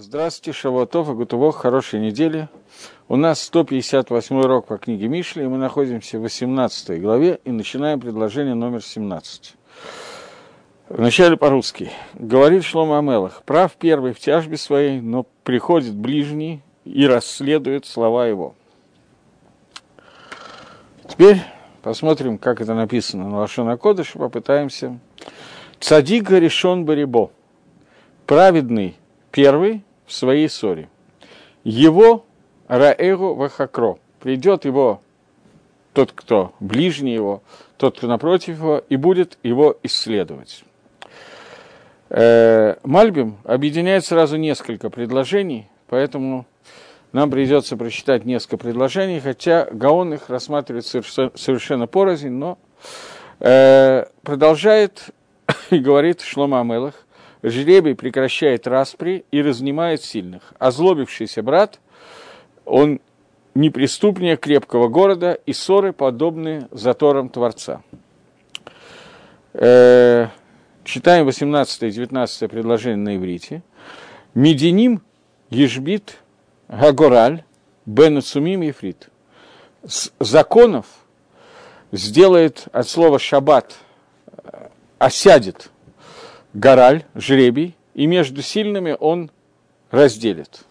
Здравствуйте, Шавуатов и Гутувох, хорошей недели. У нас 158 урок по книге Мишли, и мы находимся в 18 главе и начинаем предложение номер 17. Вначале по-русски. Говорит Шлома Амелах, прав первый в тяжбе своей, но приходит ближний и расследует слова его. Теперь посмотрим, как это написано на Лашона Кодыш, попытаемся. Цадига решен Барибо. Праведный первый в своей ссоре. Его Раэгу Вахакро. Придет его тот, кто ближний его, тот, кто напротив его, и будет его исследовать. Э, Мальбим объединяет сразу несколько предложений, поэтому нам придется прочитать несколько предложений, хотя Гаон их рассматривает совершенно порознь, но э, продолжает и говорит Шлома Амелах, жребий прекращает распри и разнимает сильных. Озлобившийся брат, он неприступнее крепкого города, и ссоры подобны заторам Творца. Э, читаем 18 и 19 предложение на иврите. Мединим ежбит гагораль бен сумим ефрит. С законов сделает от слова шаббат, осядет гораль, жребий, и между сильными он разделит.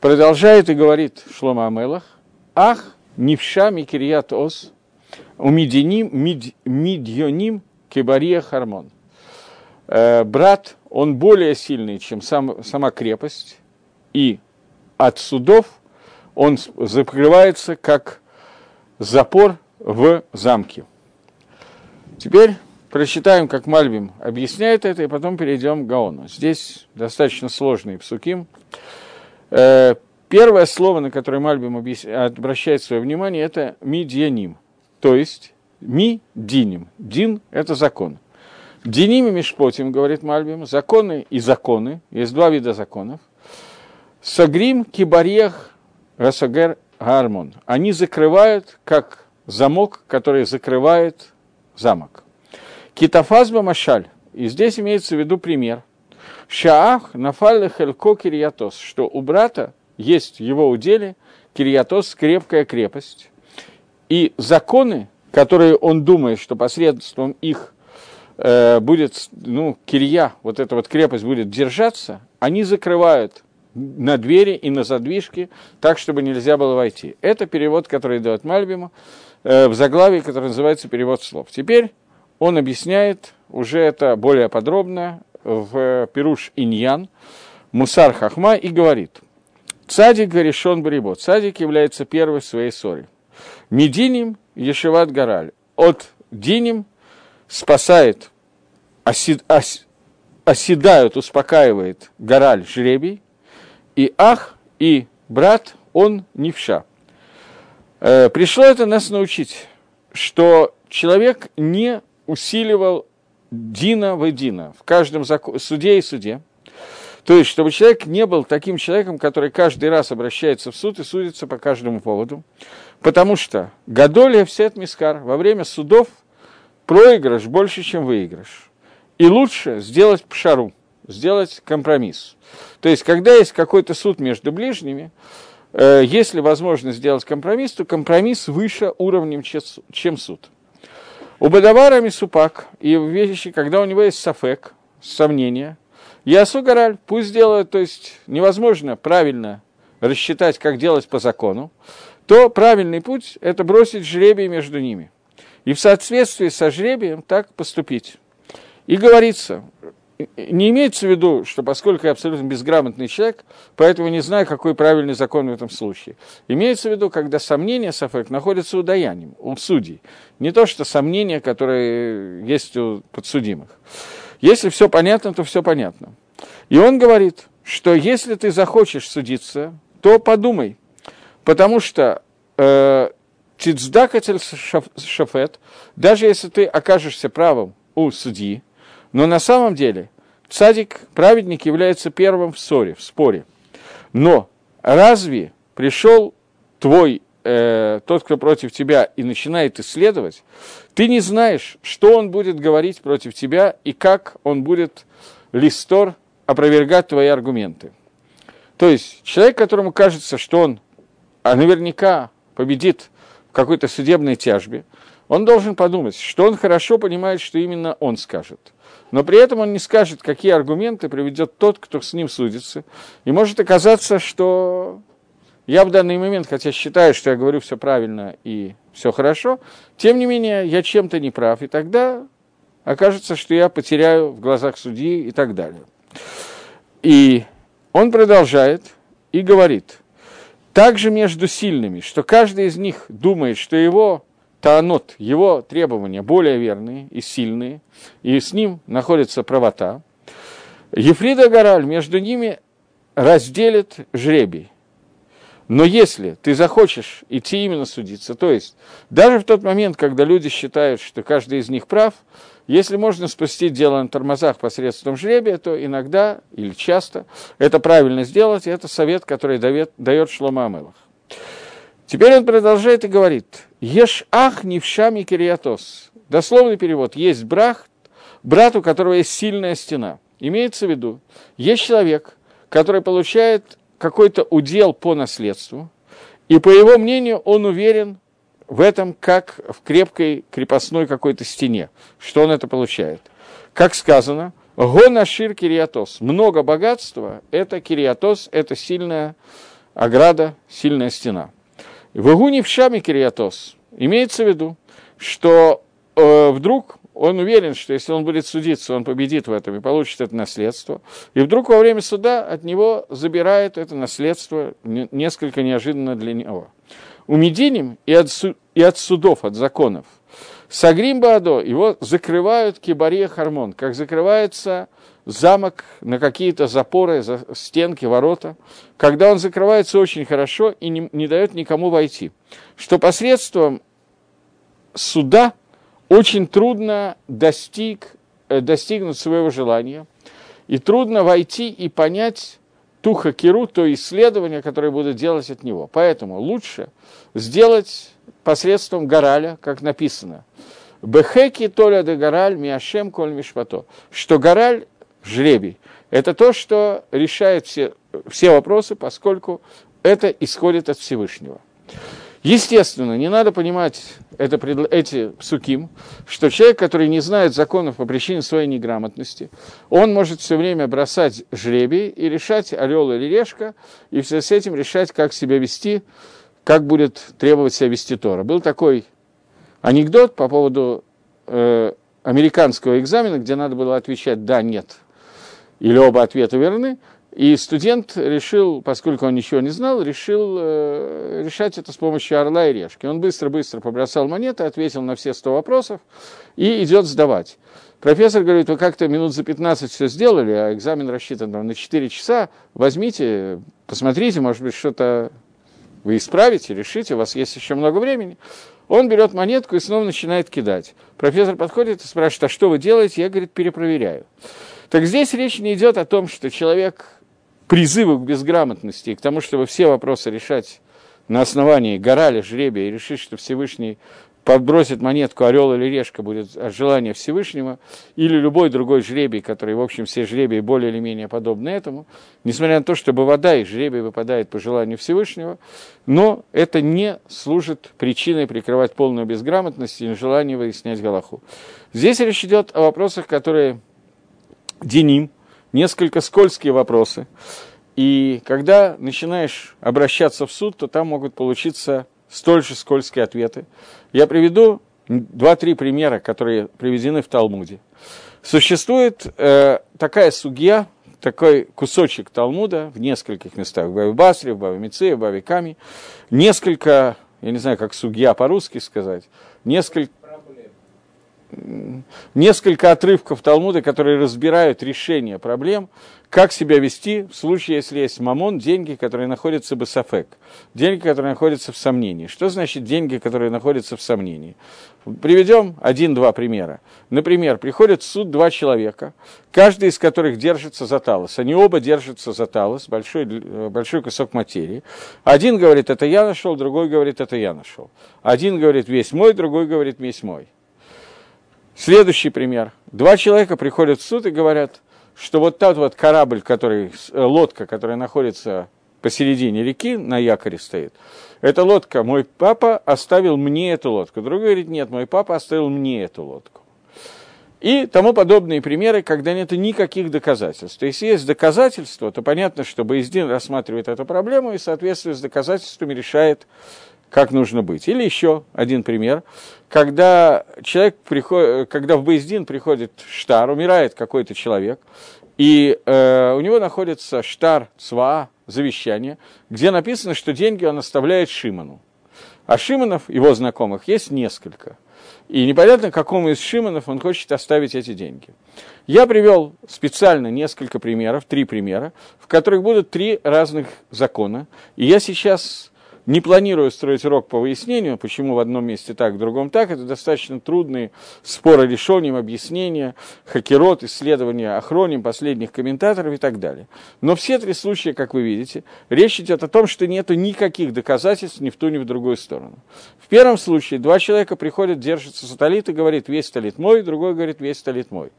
Продолжает и говорит Шлома Амелах, «Ах, нивша микирьят ос, умидиним мид, мидьоним кебария хармон». Э, брат, он более сильный, чем сам, сама крепость, и от судов он закрывается как запор в замке. Теперь прочитаем, как Мальбим объясняет это, и потом перейдем к Гаону. Здесь достаточно сложный псуким. Э, первое слово, на которое Мальбим обращает свое внимание, это «мидьяним», то есть «ми-диним». «Дин» – это закон. «Диним и мишпотим», говорит Мальбим, законы и законы, есть два вида законов. «Сагрим кибарех расагер гармон». Они закрывают, как замок, который закрывает замок. Китафазба Машаль. И здесь имеется в виду пример. Шаах нафалли хелько кирьятос, что у брата есть его уделе кирьятос, крепкая крепость. И законы, которые он думает, что посредством их э, будет, ну, кирья, вот эта вот крепость будет держаться, они закрывают на двери и на задвижки, так, чтобы нельзя было войти. Это перевод, который дает Мальбиму э, в заглавии, который называется перевод слов. Теперь он объясняет уже это более подробно в Пируш Иньян, Мусар Хахма, и говорит, Цадик Гаришон Барибот. Цадик является первой своей ссоре. Мединим Ешеват Гараль. От Диним спасает, осед, ос, оседают, успокаивает Гараль жребий, и Ах, и брат, он Невша. Э, пришло это нас научить, что человек не усиливал Дина в Дина, в каждом закон, суде и суде. То есть, чтобы человек не был таким человеком, который каждый раз обращается в суд и судится по каждому поводу. Потому что Гадолия Всет Мискар во время судов проигрыш больше, чем выигрыш. И лучше сделать пшару, сделать компромисс. То есть, когда есть какой-то суд между ближними, э, если возможно сделать компромисс, то компромисс выше уровнем, чем суд. У Бадавара Мисупак и вещи, когда у него есть сафек, сомнения, Ясу Гораль, пусть делают, то есть невозможно правильно рассчитать, как делать по закону, то правильный путь – это бросить жребий между ними. И в соответствии со жребием так поступить. И говорится, не имеется в виду, что поскольку я абсолютно безграмотный человек, поэтому не знаю, какой правильный закон в этом случае. Имеется в виду, когда сомнения Сафек находятся у даянием, у судей. Не то, что сомнения, которые есть у подсудимых. Если все понятно, то все понятно. И он говорит, что если ты захочешь судиться, то подумай, потому что э, Цицдакатель Шафет, даже если ты окажешься правым у судьи, но на самом деле цадик, праведник, является первым в ссоре, в споре. Но разве пришел твой, э, тот, кто против тебя, и начинает исследовать, ты не знаешь, что он будет говорить против тебя и как он будет листор опровергать твои аргументы. То есть человек, которому кажется, что он а наверняка победит в какой-то судебной тяжбе, он должен подумать, что он хорошо понимает, что именно он скажет. Но при этом он не скажет, какие аргументы приведет тот, кто с ним судится. И может оказаться, что я в данный момент, хотя считаю, что я говорю все правильно и все хорошо, тем не менее я чем-то не прав, и тогда окажется, что я потеряю в глазах судьи и так далее. И он продолжает и говорит, также между сильными, что каждый из них думает, что его таанот, его требования более верные и сильные, и с ним находится правота, Ефрида Гораль между ними разделит жребий. Но если ты захочешь идти именно судиться, то есть даже в тот момент, когда люди считают, что каждый из них прав, если можно спасти дело на тормозах посредством жребия, то иногда или часто это правильно сделать, и это совет, который дает, Шлома Амелах. Теперь он продолжает и говорит, «Еш ах невшами кириатос». Дословный перевод, есть брат, брат, у которого есть сильная стена. Имеется в виду, есть человек, который получает какой-то удел по наследству, и по его мнению он уверен, в этом как в крепкой крепостной какой-то стене. Что он это получает? Как сказано, Гонашир Кириатос. Много богатства – это Кириатос, это сильная ограда, сильная стена. В Игуне в Шаме Кириатос имеется в виду, что э, вдруг он уверен, что если он будет судиться, он победит в этом и получит это наследство. И вдруг во время суда от него забирает это наследство несколько неожиданно для него у Мединим и от, и от судов, от законов. Сагрим Баадо, его закрывают кибария Хармон, как закрывается замок на какие-то запоры, стенки, ворота, когда он закрывается очень хорошо и не, не дает никому войти. Что посредством суда очень трудно достиг, э, достигнуть своего желания, и трудно войти и понять ту хакеру, то исследование, которое будут делать от него. Поэтому лучше сделать посредством гораля, как написано. Бехеки толя де гораль миашем коль мишпато. Что гораль, жребий, это то, что решает все, все вопросы, поскольку это исходит от Всевышнего. Естественно, не надо понимать это, эти псуким, что человек, который не знает законов по причине своей неграмотности, он может все время бросать жребий и решать, орел или решка, и все с этим решать, как себя вести, как будет требовать себя вести Тора. Был такой анекдот по поводу э, американского экзамена, где надо было отвечать «да», «нет», или оба ответа верны – и студент решил, поскольку он ничего не знал, решил э, решать это с помощью орла и решки. Он быстро-быстро побросал монеты, ответил на все 100 вопросов и идет сдавать. Профессор говорит, вы как-то минут за 15 все сделали, а экзамен рассчитан там, на 4 часа. Возьмите, посмотрите, может быть, что-то вы исправите, решите, у вас есть еще много времени. Он берет монетку и снова начинает кидать. Профессор подходит и спрашивает, а что вы делаете? Я, говорит, перепроверяю. Так здесь речь не идет о том, что человек призывы к безграмотности к тому, чтобы все вопросы решать на основании гораля, жребия и решить, что Всевышний подбросит монетку орел или решка будет от желания Всевышнего, или любой другой жребий, который, в общем, все жребии более или менее подобны этому, несмотря на то, что вода и жребий выпадает по желанию Всевышнего, но это не служит причиной прикрывать полную безграмотность и нежелание выяснять Галаху. Здесь речь идет о вопросах, которые деним – несколько скользкие вопросы. И когда начинаешь обращаться в суд, то там могут получиться столь же скользкие ответы. Я приведу два-три примера, которые приведены в Талмуде. Существует э, такая судья, такой кусочек Талмуда в нескольких местах, в Баве Басре, в Баве Мице, в Баве Ками, несколько, я не знаю, как судья по-русски сказать, несколько, несколько отрывков Талмуда, которые разбирают решение проблем, как себя вести в случае, если есть мамон, деньги, которые находятся в сафек, деньги, которые находятся в сомнении. Что значит деньги, которые находятся в сомнении? Приведем один-два примера. Например, приходят в суд два человека, каждый из которых держится за талос. Они оба держатся за талос, большой, большой кусок материи. Один говорит, это я нашел, другой говорит, это я нашел. Один говорит, весь мой, другой говорит, весь мой. Следующий пример. Два человека приходят в суд и говорят, что вот тот вот корабль, который, э, лодка, которая находится посередине реки, на якоре стоит, эта лодка, мой папа оставил мне эту лодку. Другой говорит, нет, мой папа оставил мне эту лодку. И тому подобные примеры, когда нет никаких доказательств. То есть есть доказательства, то понятно, что Боездин рассматривает эту проблему и в соответствии с доказательствами решает, как нужно быть. Или еще один пример, когда человек приходит, когда в Боездин приходит штар, умирает какой-то человек, и э, у него находится штар цва, завещание, где написано, что деньги он оставляет Шиману. А Шиманов, его знакомых, есть несколько. И непонятно, какому из Шиманов он хочет оставить эти деньги. Я привел специально несколько примеров, три примера, в которых будут три разных закона. И я сейчас не планирую строить урок по выяснению, почему в одном месте так, в другом так. Это достаточно трудные споры решением, объяснения, хакерот, исследования охроним, последних комментаторов и так далее. Но все три случая, как вы видите, речь идет о том, что нет никаких доказательств ни в ту, ни в другую сторону. В первом случае два человека приходят, держатся за талит и говорит, весь талит мой, другой говорит, весь талит мой.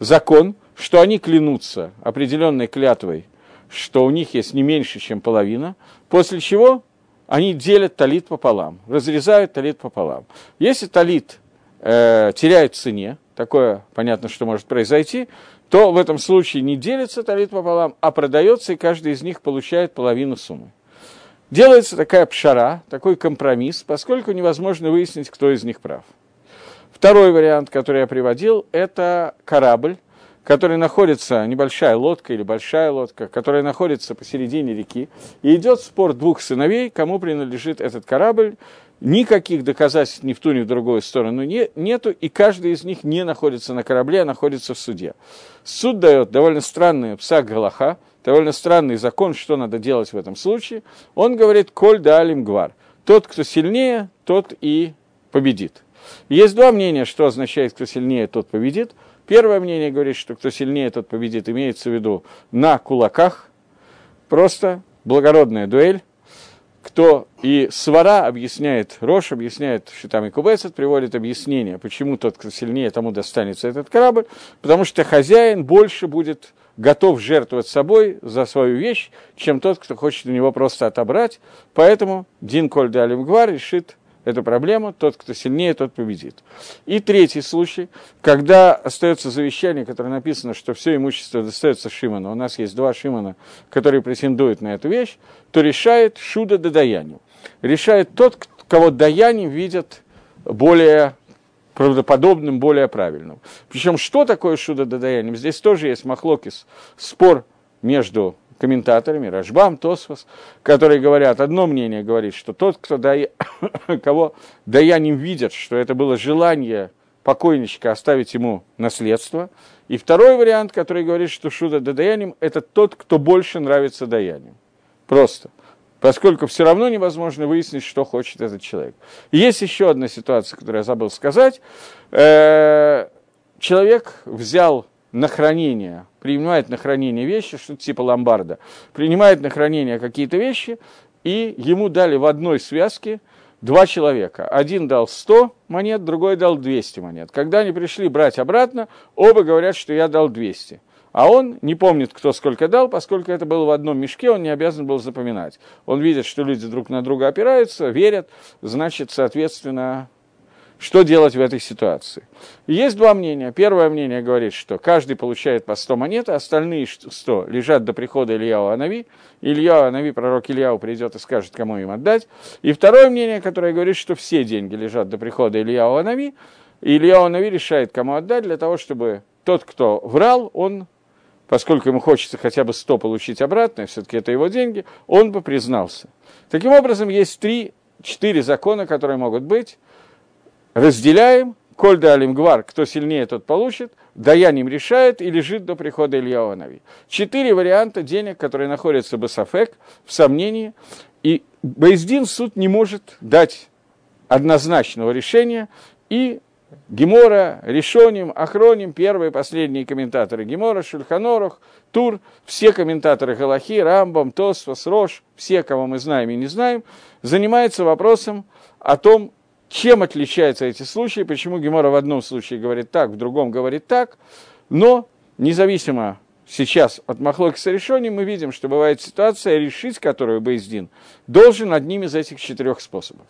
Закон, что они клянутся определенной клятвой, что у них есть не меньше, чем половина, после чего они делят талит пополам, разрезают талит пополам. Если талит э, теряет цене, такое понятно, что может произойти, то в этом случае не делится талит пополам, а продается, и каждый из них получает половину суммы. Делается такая пшара, такой компромисс, поскольку невозможно выяснить, кто из них прав. Второй вариант, который я приводил, это корабль, который находится, небольшая лодка или большая лодка, которая находится посередине реки, и идет спор двух сыновей, кому принадлежит этот корабль, никаких доказательств ни в ту, ни в другую сторону не, нету, и каждый из них не находится на корабле, а находится в суде. Суд дает довольно странный псак Галаха, довольно странный закон, что надо делать в этом случае. Он говорит «Коль да алим гвар». Тот, кто сильнее, тот и победит. Есть два мнения, что означает «кто сильнее, тот победит». Первое мнение говорит, что кто сильнее, тот победит, имеется в виду на кулаках, просто благородная дуэль, кто и свара объясняет, Рош объясняет, что там и Кубесет приводит объяснение, почему тот, кто сильнее, тому достанется этот корабль, потому что хозяин больше будет готов жертвовать собой за свою вещь, чем тот, кто хочет у него просто отобрать. Поэтому Дин Коль Алимгвар решит эту проблему, тот, кто сильнее, тот победит. И третий случай, когда остается завещание, которое написано, что все имущество достается Шиману, у нас есть два Шимана, которые претендуют на эту вещь, то решает Шуда Даянию. Решает тот, кого Даяне видят более правдоподобным, более правильным. Причем, что такое Шуда Дадаянием? Здесь тоже есть махлокис, спор между комментаторами, Рашбам, Тосфос, которые говорят, одно мнение говорит, что тот, кто дая, кого даяним видят, что это было желание покойничка оставить ему наследство. И второй вариант, который говорит, что Шуда Даяним, это тот, кто больше нравится Даяним. Просто. Поскольку все равно невозможно выяснить, что хочет этот человек. И есть еще одна ситуация, которую я забыл сказать. Э, человек взял на хранение, принимает на хранение вещи, что-то типа ломбарда, принимает на хранение какие-то вещи, и ему дали в одной связке два человека. Один дал 100 монет, другой дал 200 монет. Когда они пришли брать обратно, оба говорят, что я дал 200. А он не помнит, кто сколько дал, поскольку это было в одном мешке, он не обязан был запоминать. Он видит, что люди друг на друга опираются, верят, значит, соответственно, что делать в этой ситуации? Есть два мнения. Первое мнение говорит, что каждый получает по 100 монет, а остальные 100 лежат до прихода Ильяу Анави. Ильяу Анави, пророк Ильяу, придет и скажет, кому им отдать. И второе мнение, которое говорит, что все деньги лежат до прихода Ильяу Анави. И Ильяу Анави решает, кому отдать, для того, чтобы тот, кто врал, он поскольку ему хочется хотя бы 100 получить обратно, все-таки это его деньги, он бы признался. Таким образом, есть три, четыре закона, которые могут быть разделяем, коль да гвар, кто сильнее, тот получит, даяним решает и лежит до прихода Илья Нави. Четыре варианта денег, которые находятся в Сафек, в сомнении, и Бейздин суд не может дать однозначного решения, и Гемора, Решоним, Ахроним, первые и последние комментаторы. Гемора, Шульханорах, Тур, все комментаторы. Галахи, Рамбам, Тосфос, Рош, все, кого мы знаем и не знаем, занимаются вопросом о том, чем отличаются эти случаи, почему Гемора в одном случае говорит так, в другом говорит так, но независимо сейчас от Махлоки с решением мы видим, что бывает ситуация, решить которую Бейздин должен одним из этих четырех способов.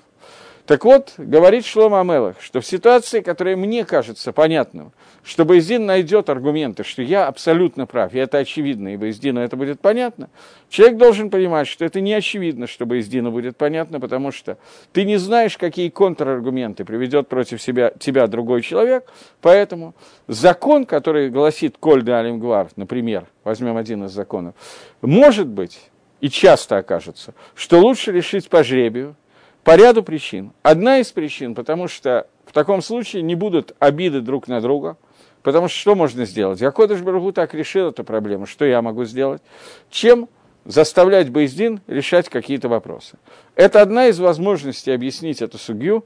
Так вот, говорит Шлома Амелах, что в ситуации, которая мне кажется понятным, что Боездин найдет аргументы, что я абсолютно прав, и это очевидно, и Боездину это будет понятно, человек должен понимать, что это не очевидно, что Боездину будет понятно, потому что ты не знаешь, какие контраргументы приведет против себя, тебя другой человек, поэтому закон, который гласит Коль де Алимгвар, например, возьмем один из законов, может быть, и часто окажется, что лучше решить по жребию, по ряду причин. Одна из причин, потому что в таком случае не будут обиды друг на друга – Потому что что можно сделать? Я Кодыш Баргу так решил эту проблему, что я могу сделать? Чем заставлять Боиздин решать какие-то вопросы? Это одна из возможностей объяснить эту судью,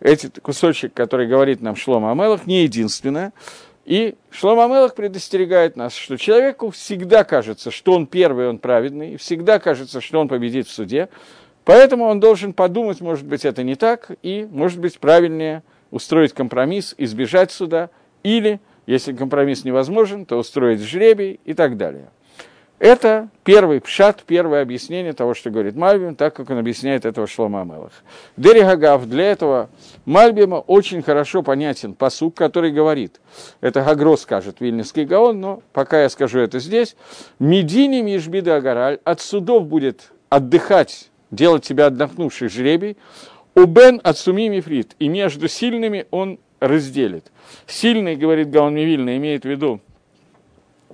этот кусочек, который говорит нам Шлом Амелах, не единственное. И Шлом Амелах предостерегает нас, что человеку всегда кажется, что он первый, он праведный, и всегда кажется, что он победит в суде, поэтому он должен подумать, может быть, это не так, и, может быть, правильнее устроить компромисс, избежать суда, или если компромисс невозможен, то устроить жребий и так далее. Это первый пшат, первое объяснение того, что говорит Мальбим, так как он объясняет этого Шлома Амелах. Дерихагав, для этого Мальбима очень хорошо понятен посук, который говорит, это Гагро скажет Вильнинский Гаон, но пока я скажу это здесь, «Медини Мишбида Агараль, от судов будет отдыхать, делать тебя отдохнувший жребий, Убен от Суми Мифрит, и между сильными он разделит. Сильный, говорит Гаон Мивильна, имеет в виду,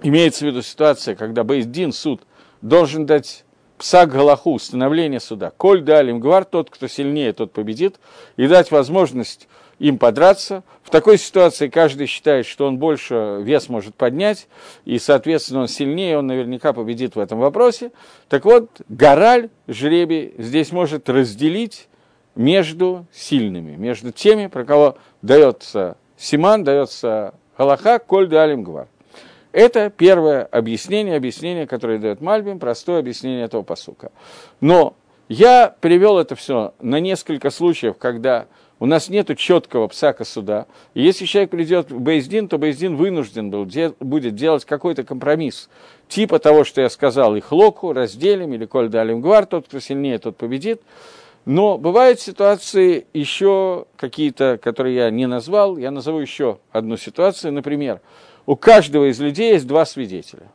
имеется в виду ситуация, когда Бейздин, суд, должен дать псак Галаху, установление суда. Коль далим гвар, тот, кто сильнее, тот победит, и дать возможность им подраться. В такой ситуации каждый считает, что он больше вес может поднять, и, соответственно, он сильнее, он наверняка победит в этом вопросе. Так вот, Гораль, жребий, здесь может разделить между сильными, между теми, про кого дается Симан, дается Галаха, Коль де Алим Это первое объяснение, объяснение, которое дает Мальбим, простое объяснение этого посука. Но я привел это все на несколько случаев, когда у нас нет четкого псака суда. И если человек придет в Бейздин, то Бейздин вынужден был, де, будет делать какой-то компромисс. Типа того, что я сказал, их локу, разделим, или коль далим гвар, тот, кто сильнее, тот победит. Но бывают ситуации еще какие-то, которые я не назвал. Я назову еще одну ситуацию. Например, у каждого из людей есть два свидетеля.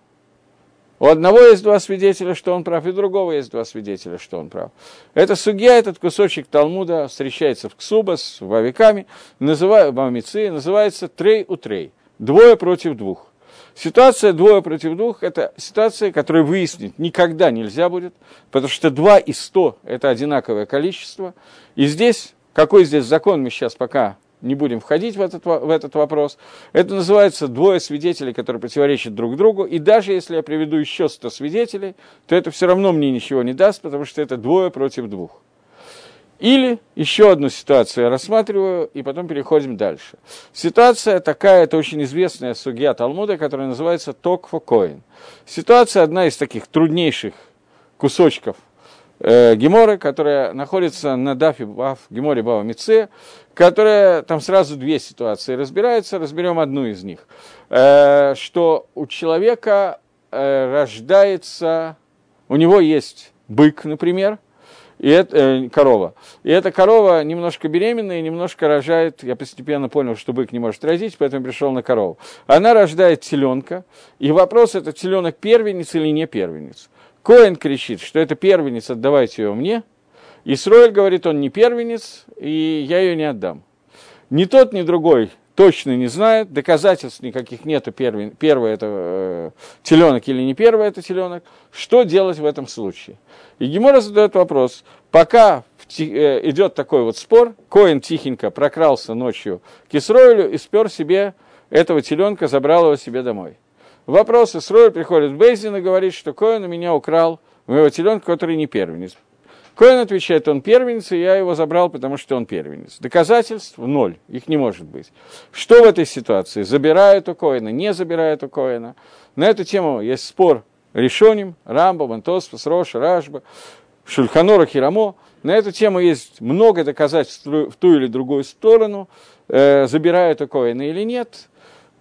У одного есть два свидетеля, что он прав, и другого есть два свидетеля, что он прав. Это судья, этот кусочек Талмуда встречается в Ксубас, в Авикаме, называя, в Амице, называется трей у трей. Двое против двух. Ситуация двое против двух – это ситуация, которую выяснить никогда нельзя будет, потому что два и сто – это одинаковое количество. И здесь, какой здесь закон, мы сейчас пока не будем входить в этот, в этот вопрос. Это называется двое свидетелей, которые противоречат друг другу. И даже если я приведу еще 100 свидетелей, то это все равно мне ничего не даст, потому что это двое против двух. Или еще одну ситуацию я рассматриваю, и потом переходим дальше. Ситуация такая, это очень известная судья Талмуда, которая называется Токфо Коин. Ситуация одна из таких труднейших кусочков э, Геморы, которая находится на Дафе Бав, Геморе Бава Мице, которая, там сразу две ситуации разбирается, разберем одну из них. Э, что у человека э, рождается, у него есть бык, например, и это, э, корова. И эта корова немножко беременная и немножко рожает, я постепенно понял, что бык не может родить, поэтому пришел на корову. Она рождает теленка, и вопрос, это теленок первенец или не первенец. Коэн кричит, что это первенец, отдавайте ее мне. И Сроэль говорит, он не первенец, и я ее не отдам. Ни тот, ни другой точно не знает, доказательств никаких нету, первый, первый это э, теленок или не первый это теленок. Что делать в этом случае? И Гемора задает вопрос, пока э, идет такой вот спор, Коин тихенько прокрался ночью к Исроилю и спер себе этого теленка, забрал его себе домой. Вопрос, Исроиль приходит в Бейзин и говорит, что Коин у меня украл моего теленка, который не первенец. Коин отвечает, он первенец, и я его забрал, потому что он первенец. Доказательств ноль, их не может быть. Что в этой ситуации? Забирают у Коина, не забирают у Коина? На эту тему есть спор Решоним, Рамба, Мантоспас, Роша, Рашба, Шульханора, Хирамо. На эту тему есть много доказательств в ту или другую сторону, э, забирают у Коина или нет.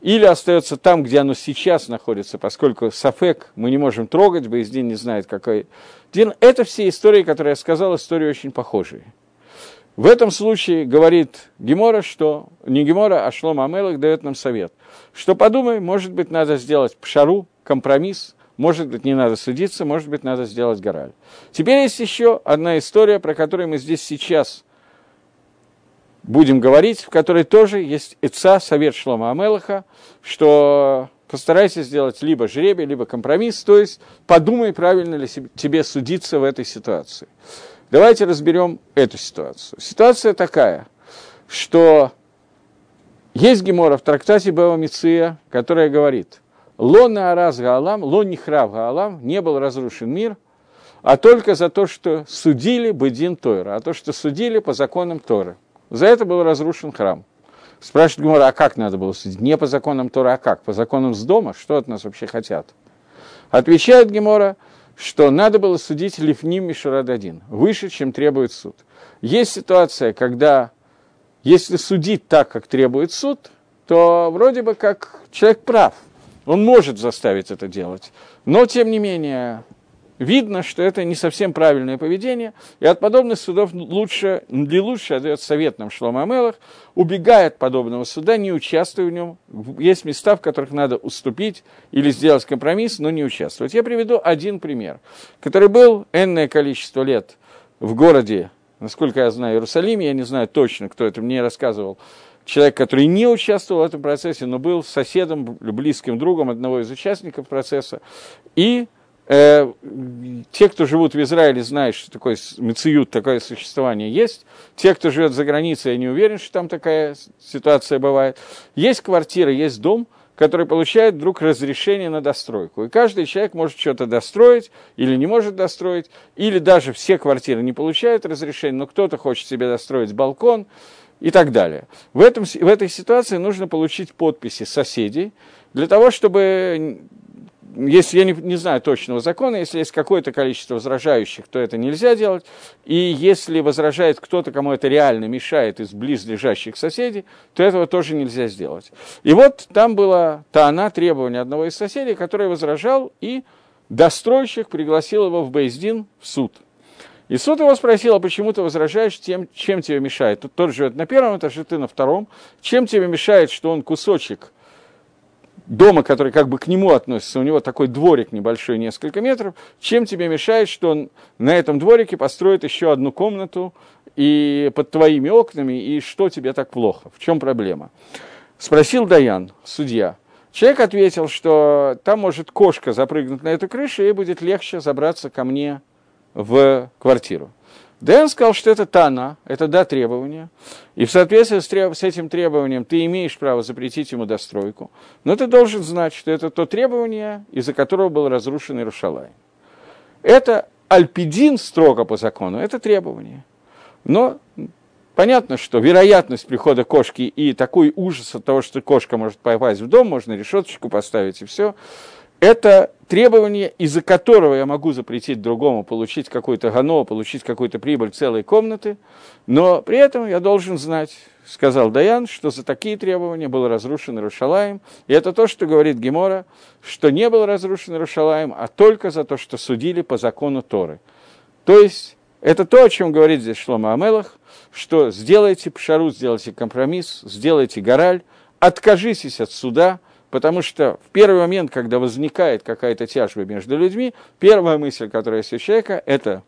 Или остается там, где оно сейчас находится, поскольку Сафек мы не можем трогать, Боездин не знает, какой дин. Это все истории, которые я сказал, истории очень похожие. В этом случае говорит Гемора, что не Гемора, а Шлома Амелах дает нам совет, что подумай, может быть, надо сделать пшару, компромисс, может быть, не надо судиться, может быть, надо сделать гораль. Теперь есть еще одна история, про которую мы здесь сейчас будем говорить, в которой тоже есть Ица, совет Шлома Амелаха, что постарайся сделать либо жребий, либо компромисс, то есть подумай, правильно ли тебе судиться в этой ситуации. Давайте разберем эту ситуацию. Ситуация такая, что есть гемора в трактате Бева Миция, которая говорит, «Лон Араз Гаалам, лон Нихрав Гаалам, не был разрушен мир, а только за то, что судили Бедин Тойра, а то, что судили по законам Торы. За это был разрушен храм. Спрашивает Гемора, а как надо было судить? Не по законам Тора, а как? По законам с дома? Что от нас вообще хотят? Отвечает Гемора, что надо было судить Лифним Мишурададин, выше, чем требует суд. Есть ситуация, когда если судить так, как требует суд, то вроде бы как человек прав, он может заставить это делать. Но, тем не менее, видно, что это не совсем правильное поведение, и от подобных судов лучше, не лучше, а дает совет нам Шлома Амелах, убегая от подобного суда, не участвуя в нем. Есть места, в которых надо уступить или сделать компромисс, но не участвовать. Я приведу один пример, который был энное количество лет в городе, насколько я знаю, Иерусалиме, я не знаю точно, кто это мне рассказывал, человек, который не участвовал в этом процессе, но был соседом, близким другом одного из участников процесса, и Э, те, кто живут в Израиле, знают, что такое мециют, такое существование есть. Те, кто живет за границей, я не уверен, что там такая ситуация бывает. Есть квартира, есть дом, который получает вдруг разрешение на достройку. И каждый человек может что-то достроить или не может достроить, или даже все квартиры не получают разрешение, но кто-то хочет себе достроить балкон и так далее. В, этом, в этой ситуации нужно получить подписи соседей для того, чтобы если я не, не знаю точного закона, если есть какое-то количество возражающих, то это нельзя делать. И если возражает кто-то, кому это реально мешает из близлежащих соседей, то этого тоже нельзя сделать. И вот там была она требование одного из соседей, который возражал, и достройщик пригласил его в Бейздин в суд. И суд его спросил, а почему ты возражаешь тем, чем тебе мешает? Тот живет на первом этаже, ты на втором. Чем тебе мешает, что он кусочек дома, который как бы к нему относится, у него такой дворик небольшой, несколько метров, чем тебе мешает, что он на этом дворике построит еще одну комнату и под твоими окнами, и что тебе так плохо, в чем проблема? Спросил Даян, судья. Человек ответил, что там может кошка запрыгнуть на эту крышу, и будет легче забраться ко мне в квартиру. Дэн сказал, что это тана, это да требования, и в соответствии с, с этим требованием ты имеешь право запретить ему достройку, но ты должен знать, что это то требование, из-за которого был разрушен Иерушалай. Это альпидин строго по закону, это требование. Но понятно, что вероятность прихода кошки и такой ужас от того, что кошка может попасть в дом, можно решеточку поставить и все – это требование, из-за которого я могу запретить другому получить какой-то гано, получить какую-то прибыль целой комнаты, но при этом я должен знать, сказал Даян, что за такие требования был разрушен Иерушалаем, и это то, что говорит Гемора, что не был разрушен Иерушалаем, а только за то, что судили по закону Торы. То есть, это то, о чем говорит здесь Шлома Амелах, что сделайте пшару, сделайте компромисс, сделайте гораль, откажитесь от суда – Потому что в первый момент, когда возникает какая-то тяжба между людьми, первая мысль, которая есть у человека, это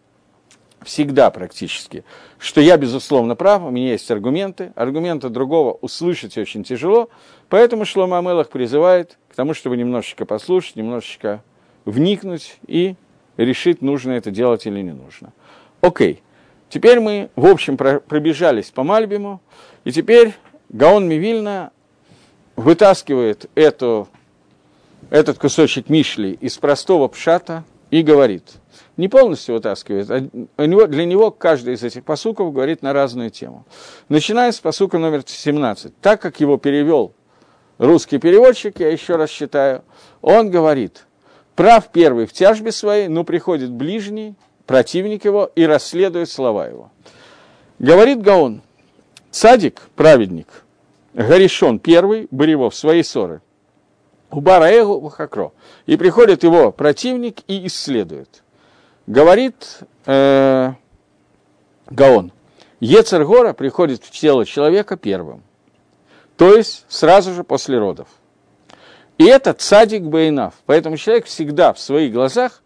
всегда практически, что я, безусловно, прав, у меня есть аргументы, аргументы другого услышать очень тяжело, поэтому Шлома Амелах призывает к тому, чтобы немножечко послушать, немножечко вникнуть и решить, нужно это делать или не нужно. Окей, теперь мы, в общем, пробежались по Мальбиму, и теперь Гаон Мивильна вытаскивает эту, этот кусочек Мишли из простого пшата и говорит, не полностью вытаскивает, а у него, для него каждый из этих посуков говорит на разную тему. Начиная с посука номер 17, так как его перевел русский переводчик, я еще раз считаю, он говорит, прав первый в тяжбе своей, но приходит ближний, противник его, и расследует слова его. Говорит Гаон, цадик, праведник – Горишон первый, Баревов, свои ссоры. Бараэгу Вахакро. И приходит его противник и исследует. Говорит э, Гаон, Ецергора приходит в тело человека первым. То есть сразу же после родов. И это цадик Бейнав. Поэтому человек всегда в своих глазах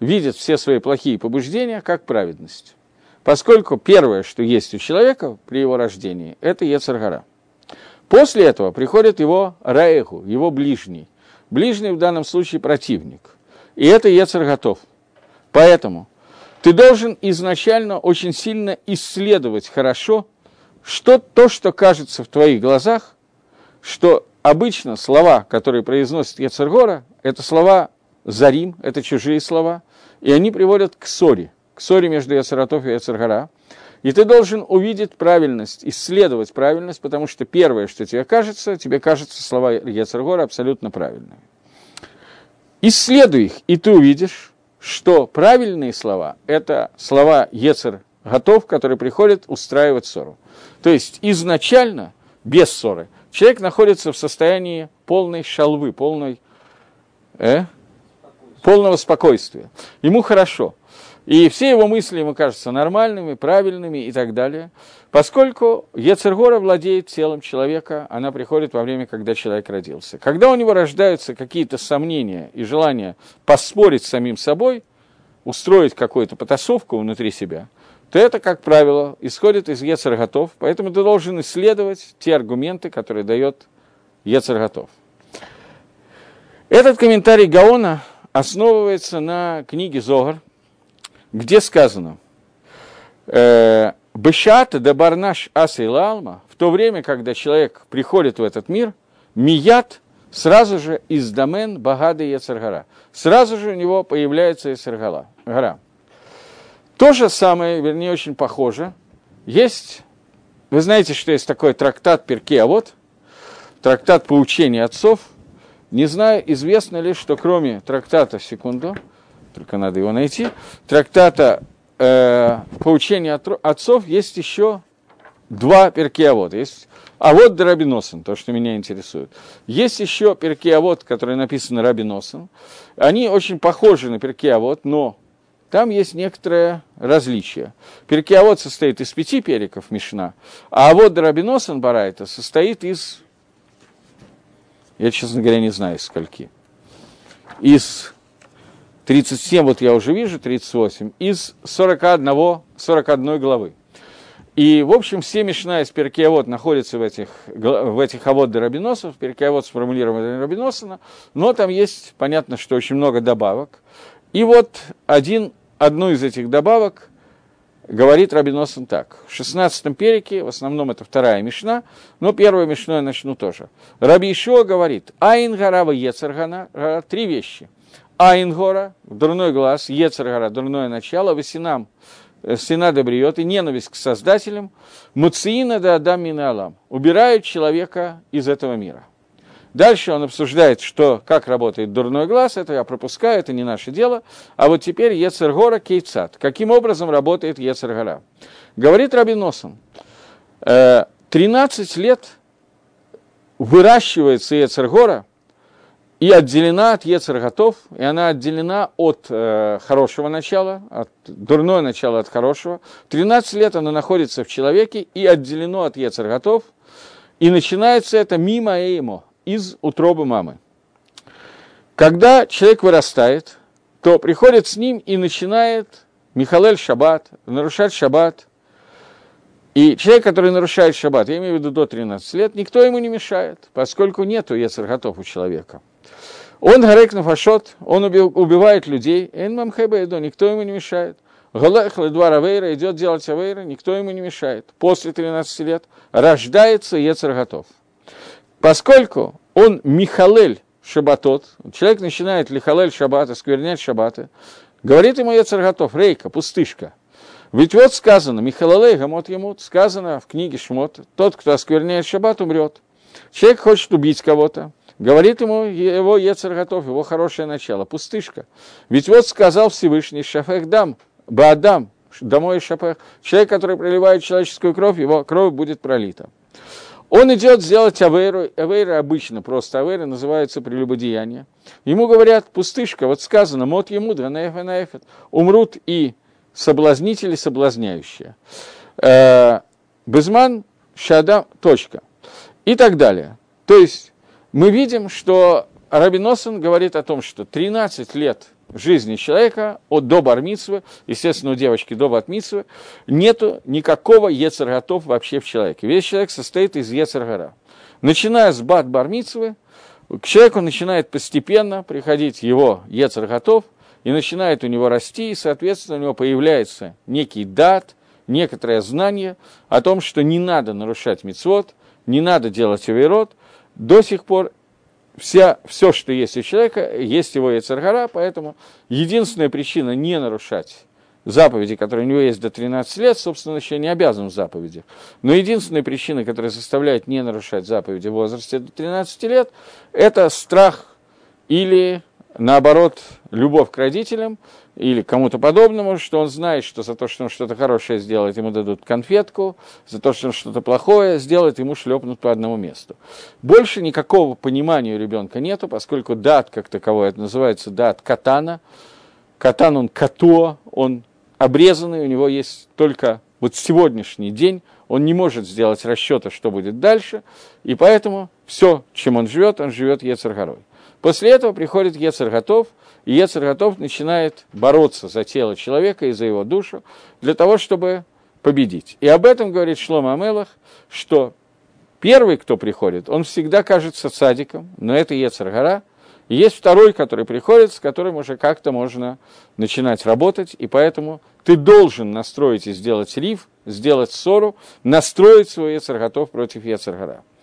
видит все свои плохие побуждения как праведность. Поскольку первое, что есть у человека при его рождении, это Ецаргара. После этого приходит его Раеху, его ближний. Ближний в данном случае противник. И это Ецар готов. Поэтому ты должен изначально очень сильно исследовать хорошо, что то, что кажется в твоих глазах, что обычно слова, которые произносит Ецаргора, это слова Зарим, это чужие слова, и они приводят к ссоре, к ссоре между Яцератов и Яцергара. И ты должен увидеть правильность, исследовать правильность, потому что первое, что тебе кажется, тебе кажется слова Яцергора абсолютно правильные. Исследуй их, и ты увидишь, что правильные слова – это слова Ецер готов, который приходит устраивать ссору. То есть изначально, без ссоры, человек находится в состоянии полной шалвы, полной, э, полного спокойствия. Ему хорошо. И все его мысли ему кажутся нормальными, правильными и так далее. Поскольку Ецергора владеет телом человека, она приходит во время, когда человек родился. Когда у него рождаются какие-то сомнения и желания поспорить с самим собой, устроить какую-то потасовку внутри себя, то это, как правило, исходит из Ецерготов, поэтому ты должен исследовать те аргументы, которые дает Ецерготов. Этот комментарий Гаона основывается на книге Зогар, где сказано э, «Бешата да барнаш аса лалма» в то время, когда человек приходит в этот мир, мият сразу же из домен Багады Ецаргара. Сразу же у него появляется Ецаргара. То же самое, вернее, очень похоже. Есть, вы знаете, что есть такой трактат Перке, а вот трактат поучения отцов. Не знаю, известно ли, что кроме трактата, секунду, только надо его найти, трактата э, поучения отцов есть еще два перкеавода. Есть а вот Рабиносен, то, что меня интересует. Есть еще перкеавод, который написан Рабиносен. Они очень похожи на перкеавод, но там есть некоторое различие. Перкеавод состоит из пяти переков Мишна, а вот Рабиносен Барайта состоит из, я, честно говоря, не знаю, из скольки. Из 37, вот я уже вижу, 38, из 41, 41 главы. И, в общем, все Мишна из Перкеавод находятся в этих, в этих авод Рабиносов, Перкеавод сформулирован Рабиносона, но там есть, понятно, что очень много добавок. И вот один, одну из этих добавок говорит Рабиносон так. В 16 перике, в основном это вторая Мишна, но первую Мишну я начну тоже. Раби Ишуа говорит, Айн Гарава Ецаргана, три вещи – Айнгора, дурной глаз, Ецаргара, дурное начало, Васинам, э, Сина добриет, и ненависть к создателям, Муциина да Адам Алам, убирают человека из этого мира. Дальше он обсуждает, что, как работает дурной глаз, это я пропускаю, это не наше дело. А вот теперь Ецергора Кейцат. Каким образом работает Ецергора? Говорит Рабиносон, 13 э, лет выращивается Ецергора – и отделена от Ецерготов, и она отделена от э, хорошего начала, от дурное начало от хорошего. 13 лет она находится в человеке и отделено от Ецерготов, и начинается это мимо Эймо, из утробы мамы. Когда человек вырастает, то приходит с ним и начинает Михалель Шаббат, нарушать Шаббат. И человек, который нарушает Шаббат, я имею в виду до 13 лет, никто ему не мешает, поскольку нету Ецерготов у человека. Он гарек нафашот, он убивает людей, эн мамхэбэдо, никто ему не мешает. Галех два авейра, идет делать авейра, никто ему не мешает. После 13 лет рождается Ецер готов. Поскольку он Михалель Шабатот, человек начинает лихалель Шабата, сквернять Шабаты, говорит ему Ецер готов, рейка, пустышка. Ведь вот сказано, Михалалей Гамот Емут, сказано в книге Шмот, тот, кто оскверняет Шаббат, умрет. Человек хочет убить кого-то, Говорит ему его Ецер готов, его хорошее начало, пустышка. Ведь вот сказал Всевышний Шафех дам, Баадам, домой Шафех, человек, который проливает человеческую кровь, его кровь будет пролита. Он идет сделать авейру. Авейра обычно просто авейра называется прелюбодеяние. Ему говорят, пустышка, вот сказано, мот ему, дранаеф умрут и соблазнители, соблазняющие. Э, Безман, шада, точка. И так далее. То есть мы видим, что Рабиносен говорит о том, что 13 лет жизни человека от до бармитсвы, естественно, у девочки до батмитсвы, нету никакого ецерготов вообще в человеке. Весь человек состоит из ецергора. Начиная с бат бармитсвы, к человеку начинает постепенно приходить его ецерготов, и начинает у него расти, и, соответственно, у него появляется некий дат, некоторое знание о том, что не надо нарушать мицвод, не надо делать авирот. До сих пор вся, все, что есть у человека, есть его Ецаргара, поэтому единственная причина не нарушать заповеди, которые у него есть до 13 лет, собственно, еще не обязан в заповедях. Но единственная причина, которая заставляет не нарушать заповеди в возрасте до 13 лет, это страх или, наоборот, любовь к родителям, или кому-то подобному, что он знает, что за то, что он что-то хорошее сделает, ему дадут конфетку, за то, что он что-то плохое сделает, ему шлепнут по одному месту. Больше никакого понимания у ребенка нету, поскольку дат, как таковой, это называется дат катана. Катан он като, он обрезанный, у него есть только вот сегодняшний день, он не может сделать расчета, что будет дальше, и поэтому все, чем он живет, он живет Ецаргорой. После этого приходит Ецер готов, и Ецер готов начинает бороться за тело человека и за его душу, для того, чтобы победить. И об этом говорит Шлома Амелах, что первый, кто приходит, он всегда кажется садиком, но это Ецер есть второй, который приходит, с которым уже как-то можно начинать работать, и поэтому ты должен настроить и сделать риф, сделать ссору, настроить свой Ецер готов против Ецер гора. Э,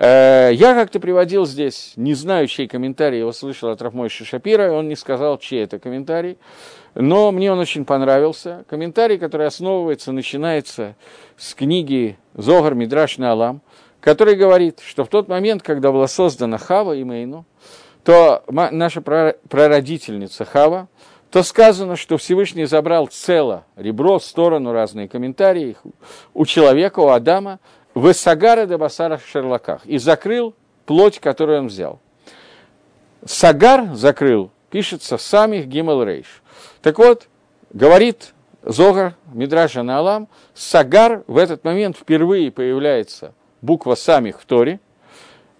я как-то приводил здесь, не знаю, чей комментарий, его слышал от Рафмойши Шапира, он не сказал, чей это комментарий, но мне он очень понравился. Комментарий, который основывается, начинается с книги Зогар Мидраш Алам, который говорит, что в тот момент, когда была создана Хава и Мейну, то наша прародительница Хава, то сказано, что Всевышний забрал цело ребро, сторону, разные комментарии у человека, у Адама, в Сагара де Басара Шерлаках и закрыл плоть, которую он взял. Сагар закрыл, пишется самих Гимел Рейш. Так вот, говорит Зогар, Мидраша Наалам, Сагар в этот момент впервые появляется буква самих в Торе.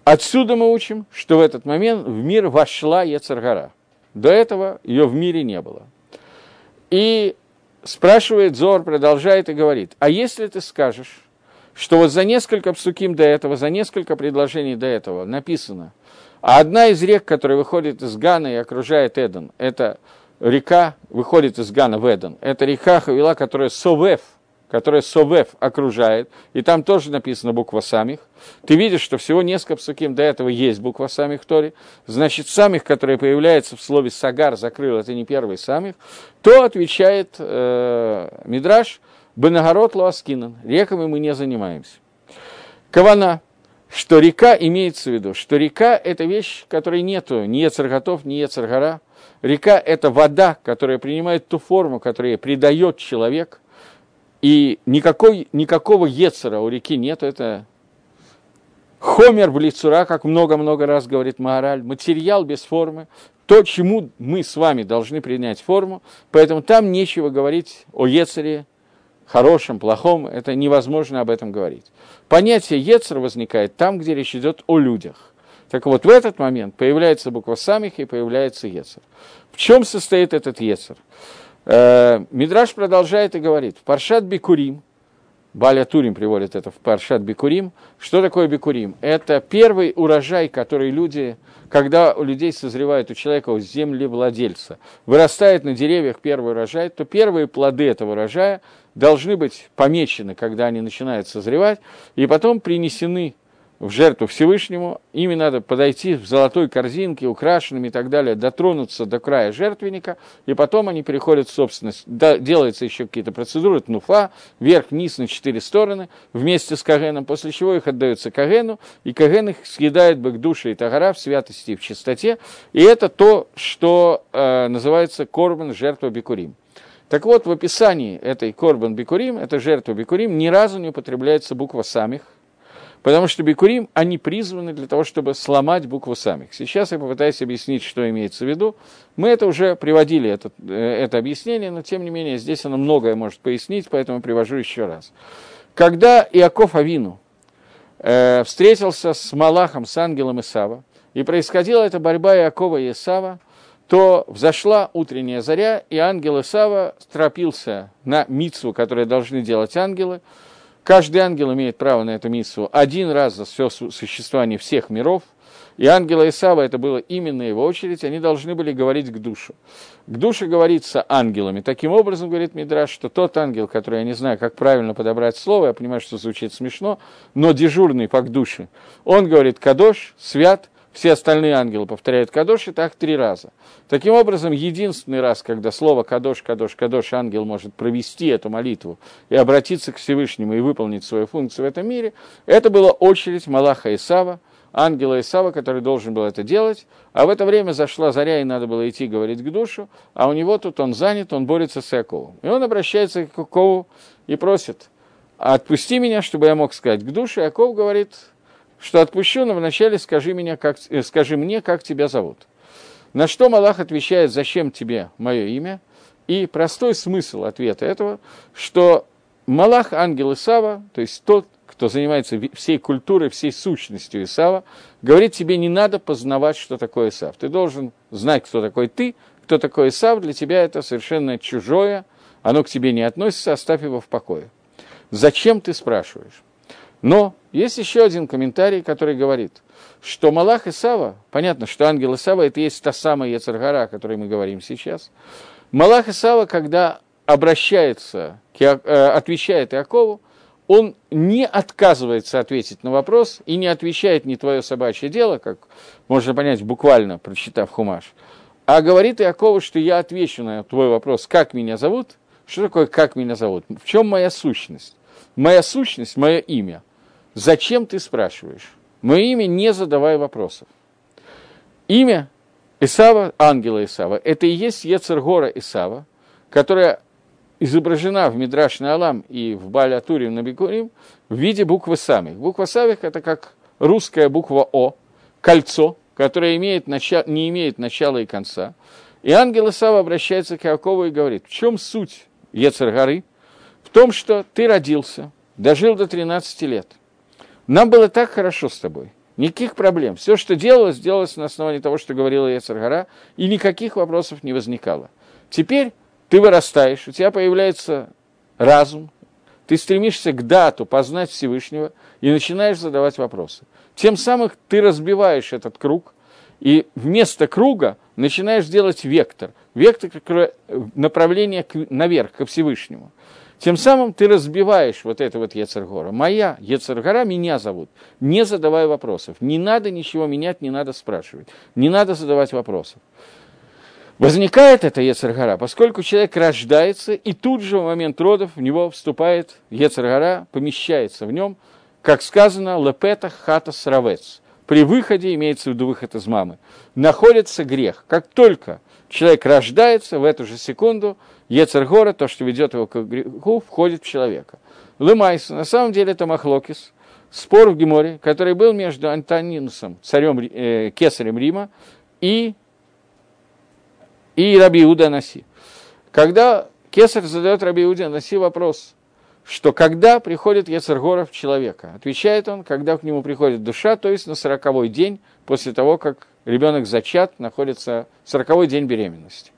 Отсюда мы учим, что в этот момент в мир вошла Ецаргара. До этого ее в мире не было. И спрашивает Зор, продолжает и говорит, а если ты скажешь, что вот за несколько псуким до этого, за несколько предложений до этого написано, а одна из рек, которая выходит из Гана и окружает Эден, это река выходит из Гана в Эден, это река Хавила, которая Совев, которая Совев окружает, и там тоже написана буква Самих. Ты видишь, что всего несколько псуким до этого есть буква Самих в значит, Самих, которая появляется в слове Сагар, закрыл, это не первый Самих, то отвечает э, Мидраш – Бенагород Луаскинан. Реками мы не занимаемся. Кавана, что река имеется в виду, что река – это вещь, которой нету ни Ецарготов, ни Ецаргора. Река – это вода, которая принимает ту форму, которую придает человек. И никакой, никакого Ецера у реки нет, это Хомер в лицура, как много-много раз говорит Маораль, материал без формы, то, чему мы с вами должны принять форму, поэтому там нечего говорить о Ецере, хорошем, плохом, это невозможно об этом говорить. Понятие Ецер возникает там, где речь идет о людях. Так вот, в этот момент появляется буква Самих и появляется Ецер. В чем состоит этот Ецер? Э, Мидраш продолжает и говорит, Паршат Бикурим, Баля Турим приводит это в Паршат Бикурим. Что такое Бикурим? Это первый урожай, который люди, когда у людей созревает, у человека, у землевладельца, вырастает на деревьях первый урожай, то первые плоды этого урожая должны быть помечены, когда они начинают созревать, и потом принесены в жертву Всевышнему, ими надо подойти в золотой корзинке, украшенными и так далее, дотронуться до края жертвенника, и потом они переходят в собственность. Да, делаются еще какие-то процедуры, тнуфа, вверх-вниз на четыре стороны, вместе с Кагеном, после чего их отдаются Кагену, и Каген их съедает бы к душе и тагара в святости и в чистоте, и это то, что э, называется корбан, жертва Бикурим. Так вот, в описании этой корбан Бикурим, этой жертвы Бикурим, ни разу не употребляется буква самих, потому что бикурим, они призваны для того, чтобы сломать букву самих. Сейчас я попытаюсь объяснить, что имеется в виду. Мы это уже приводили, это, э, это объяснение, но тем не менее здесь оно многое может пояснить, поэтому привожу еще раз. Когда Иаков Авину э, встретился с Малахом, с ангелом Исава, и происходила эта борьба Иакова и Исава, то взошла утренняя заря, и ангел Исава торопился на мицу, которую должны делать ангелы. Каждый ангел имеет право на эту мицу один раз за все существование всех миров. И ангела Исава, это было именно его очередь, они должны были говорить к душу. К душе говорится ангелами. Таким образом, говорит Мидраш, что тот ангел, который, я не знаю, как правильно подобрать слово, я понимаю, что звучит смешно, но дежурный по душе, он говорит «кадош», «свят», все остальные ангелы повторяют «кадош» и так три раза. Таким образом, единственный раз, когда слово «кадош», «кадош», «кадош» ангел может провести эту молитву и обратиться к Всевышнему и выполнить свою функцию в этом мире, это была очередь Малаха Исава, ангела Исава, который должен был это делать, а в это время зашла заря, и надо было идти говорить к душу, а у него тут он занят, он борется с Яковом. И он обращается к Якову и просит, отпусти меня, чтобы я мог сказать к душе. Яков говорит, что отпущу, но вначале скажи, меня, как, э, скажи мне, как тебя зовут. На что Малах отвечает, зачем тебе мое имя? И простой смысл ответа этого, что Малах, ангел Исава, то есть тот, кто занимается всей культурой, всей сущностью Исава, говорит тебе, не надо познавать, что такое Исав. Ты должен знать, кто такой ты, кто такой Исав, для тебя это совершенно чужое, оно к тебе не относится, оставь его в покое. Зачем ты спрашиваешь? Но есть еще один комментарий, который говорит, что Малах Исава, понятно, что ангел Исава это есть та самая Ецаргара, о которой мы говорим сейчас. Малах Исава, когда обращается, э, отвечает Иакову, он не отказывается ответить на вопрос и не отвечает не твое собачье дело, как можно понять буквально, прочитав Хумаш, а говорит Иакову, что я отвечу на твой вопрос, как меня зовут, что такое как меня зовут, в чем моя сущность. Моя сущность, мое имя – Зачем ты спрашиваешь? Мое имя не задавай вопросов. Имя Исава, ангела Исава, это и есть Ецергора Исава, которая изображена в Мидрашне Алам и в Бале Турим на Бикурим в виде буквы Самих. Буква Самих – это как русская буква О, кольцо, которое имеет начало, не имеет начала и конца. И ангел Исава обращается к Якову и говорит, в чем суть Ецергоры? В том, что ты родился, дожил до 13 лет – нам было так хорошо с тобой. Никаких проблем. Все, что делалось, делалось на основании того, что говорила Яцергара, и никаких вопросов не возникало. Теперь ты вырастаешь, у тебя появляется разум, ты стремишься к дату познать Всевышнего и начинаешь задавать вопросы. Тем самым ты разбиваешь этот круг, и вместо круга начинаешь делать вектор. Вектор направления наверх, ко Всевышнему. Тем самым ты разбиваешь вот это вот Ецергора. Моя Ецергора, меня зовут. Не задавай вопросов. Не надо ничего менять, не надо спрашивать. Не надо задавать вопросов. Возникает эта Ецергора, поскольку человек рождается, и тут же в момент родов в него вступает Ецергора, помещается в нем, как сказано, лепета хата сравец. При выходе, имеется в виду выход из мамы, находится грех. Как только человек рождается, в эту же секунду Ецергора, то, что ведет его к греху, входит в человека. Лымайс, на самом деле это Махлокис, спор в Геморе, который был между Антонинусом, царем, э, кесарем Рима, и, и Раби Иуда Наси. Когда кесарь задает Раби Иуде Наси вопрос, что когда приходит Ецергора в человека, отвечает он, когда к нему приходит душа, то есть на сороковой день после того, как ребенок зачат, находится сороковой день беременности.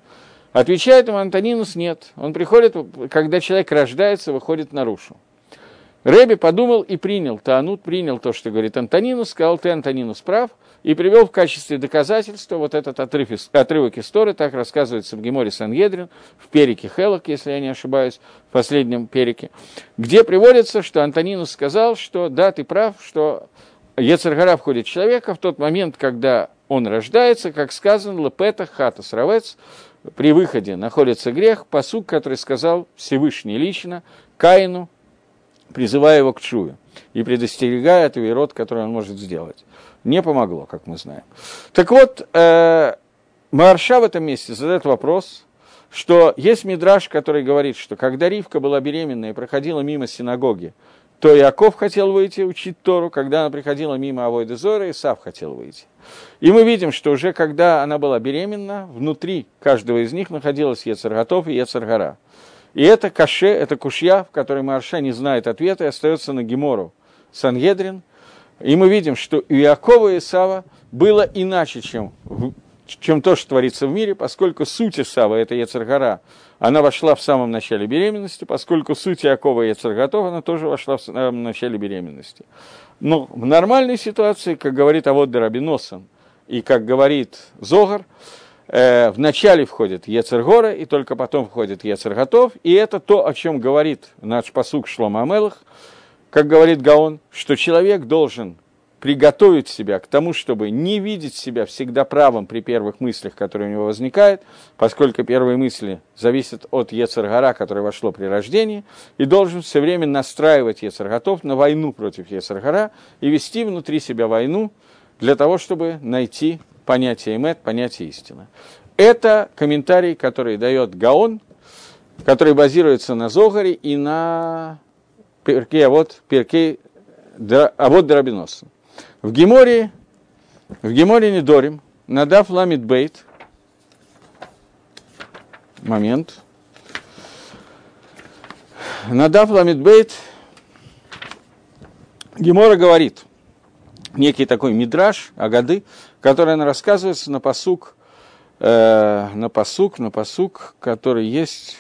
Отвечает ему Антонинус, нет. Он приходит, когда человек рождается, выходит наружу. Рэби подумал и принял, Таанут принял то, что говорит Антонинус, сказал, ты, Антонинус, прав, и привел в качестве доказательства вот этот отрыв, отрывок истории, так рассказывается в Геморе Сангедрин, в перике Хелок, если я не ошибаюсь, в последнем перике, где приводится, что Антонинус сказал, что да, ты прав, что Ецаргара входит в человека в тот момент, когда он рождается, как сказано, лепета хата сравец, при выходе находится грех, посук, который сказал Всевышний лично Каину, призывая его к чую и предостерегая от род, который он может сделать. Не помогло, как мы знаем. Так вот, э, Марша в этом месте задает вопрос, что есть мидраж, который говорит, что когда Ривка была беременна и проходила мимо синагоги, то Яков хотел выйти учить Тору, когда она приходила мимо Авойда Зора, Исав хотел выйти. И мы видим, что уже когда она была беременна, внутри каждого из них находилась Ецарготов и Ецаргара. И это каше, это кушья, в которой Марша не знает ответа и остается на Гемору Сангедрин. И мы видим, что у Иакова и Исава было иначе, чем, чем то, что творится в мире, поскольку суть Исава – это Ецаргара, она вошла в самом начале беременности, поскольку суть Иакова и Ецарготов, она тоже вошла в самом начале беременности. Но в нормальной ситуации, как говорит Авод Дарабиносан, и как говорит Зогар, э, в начале входит Ецергора, и только потом входит Ецерготов, и это то, о чем говорит наш посук Шлома Амелах, как говорит Гаон, что человек должен приготовить себя к тому, чтобы не видеть себя всегда правым при первых мыслях, которые у него возникают, поскольку первые мысли зависят от Ецаргара, которое вошло при рождении, и должен все время настраивать Ецарготов на войну против Ецаргара и вести внутри себя войну для того, чтобы найти понятие имет, понятие истины. Это комментарий, который дает Гаон, который базируется на Зогаре и на Перке, а вот Перке, а вот Драбиноса. В Геморе, в Геморе Недорим, Надав Ламит Бейт, момент, Надав Ламит Бейт, Гемора говорит, некий такой мидраж, агады, который она рассказывается на посук, э, на посук, на посук, который есть,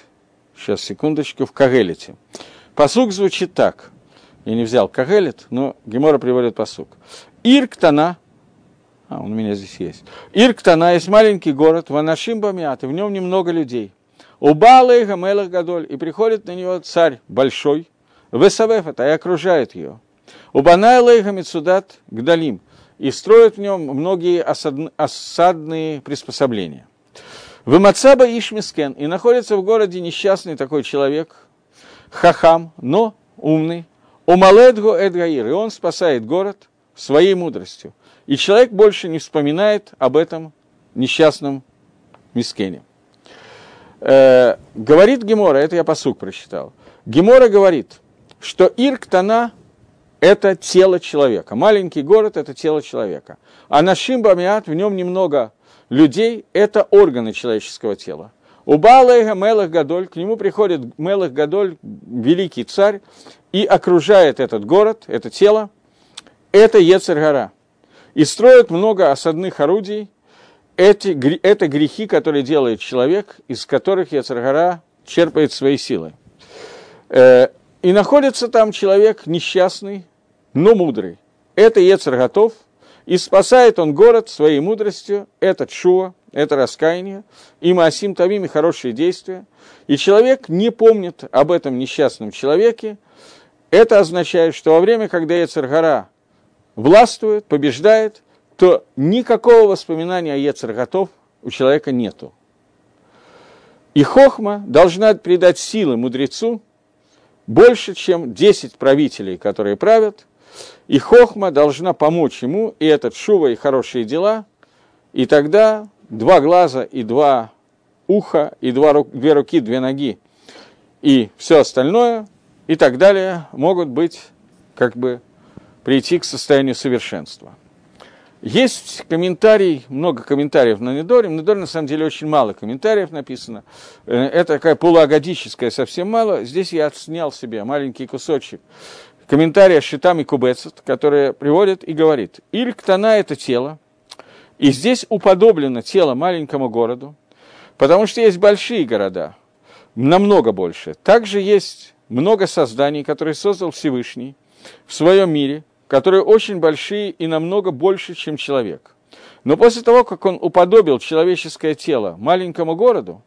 сейчас, секундочку, в Кагелите. Посук звучит так. Я не взял Кагелит, но Гемора приводит посук. Ирктана, а, он у меня здесь есть. Ирктана есть маленький город, Ванашим Бамиат, и в нем немного людей. Убала и Гамелах Гадоль, и приходит на него царь большой, Весавефата, и окружает ее. Убанай Лейха Мицудат Гдалим, и строит в нем многие осадные приспособления. В Мацаба Ишмискен, и находится в городе несчастный такой человек, хахам, но умный, Умаледго Эдгаир, и он спасает город – своей мудростью. И человек больше не вспоминает об этом несчастном Мискене. Э, говорит Гемора, это я посук прочитал. Гемора говорит, что Ирктана – это тело человека. Маленький город – это тело человека. А Нашим Бамиат, в нем немного людей – это органы человеческого тела. У Балайга Мелах Гадоль, к нему приходит Мелах Гадоль, великий царь, и окружает этот город, это тело – это Ецергара. И строят много осадных орудий. Эти, это грехи, которые делает человек, из которых Ецергара черпает свои силы. Э, и находится там человек несчастный, но мудрый. Это Ецер готов, и спасает он город своей мудростью, это Чуа, это раскаяние, и Маасим Тавим, и хорошие действия. И человек не помнит об этом несчастном человеке. Это означает, что во время, когда Ецергара властвует, побеждает, то никакого воспоминания о Ецерготов у человека нету. И хохма должна придать силы мудрецу больше, чем 10 правителей, которые правят, и хохма должна помочь ему, и этот шува, и хорошие дела, и тогда два глаза и два уха, и два, две руки, две ноги, и все остальное, и так далее, могут быть как бы прийти к состоянию совершенства. Есть комментарий, много комментариев на Недоре. На Недоре, на самом деле, очень мало комментариев написано. Э, это такая полуагадическая, совсем мало. Здесь я отснял себе маленький кусочек комментария Шитами Кубецет, который приводит и говорит, Ильктана – это тело, и здесь уподоблено тело маленькому городу, потому что есть большие города, намного больше. Также есть много созданий, которые создал Всевышний в своем мире – которые очень большие и намного больше, чем человек. Но после того, как он уподобил человеческое тело маленькому городу,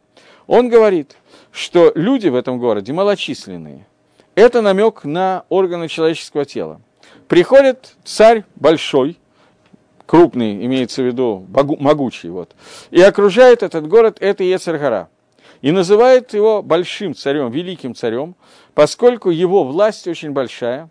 он говорит, что люди в этом городе малочисленные. Это намек на органы человеческого тела. Приходит царь большой, крупный, имеется в виду могучий, вот, и окружает этот город, это Ецаргара. И называет его большим царем, великим царем, поскольку его власть очень большая,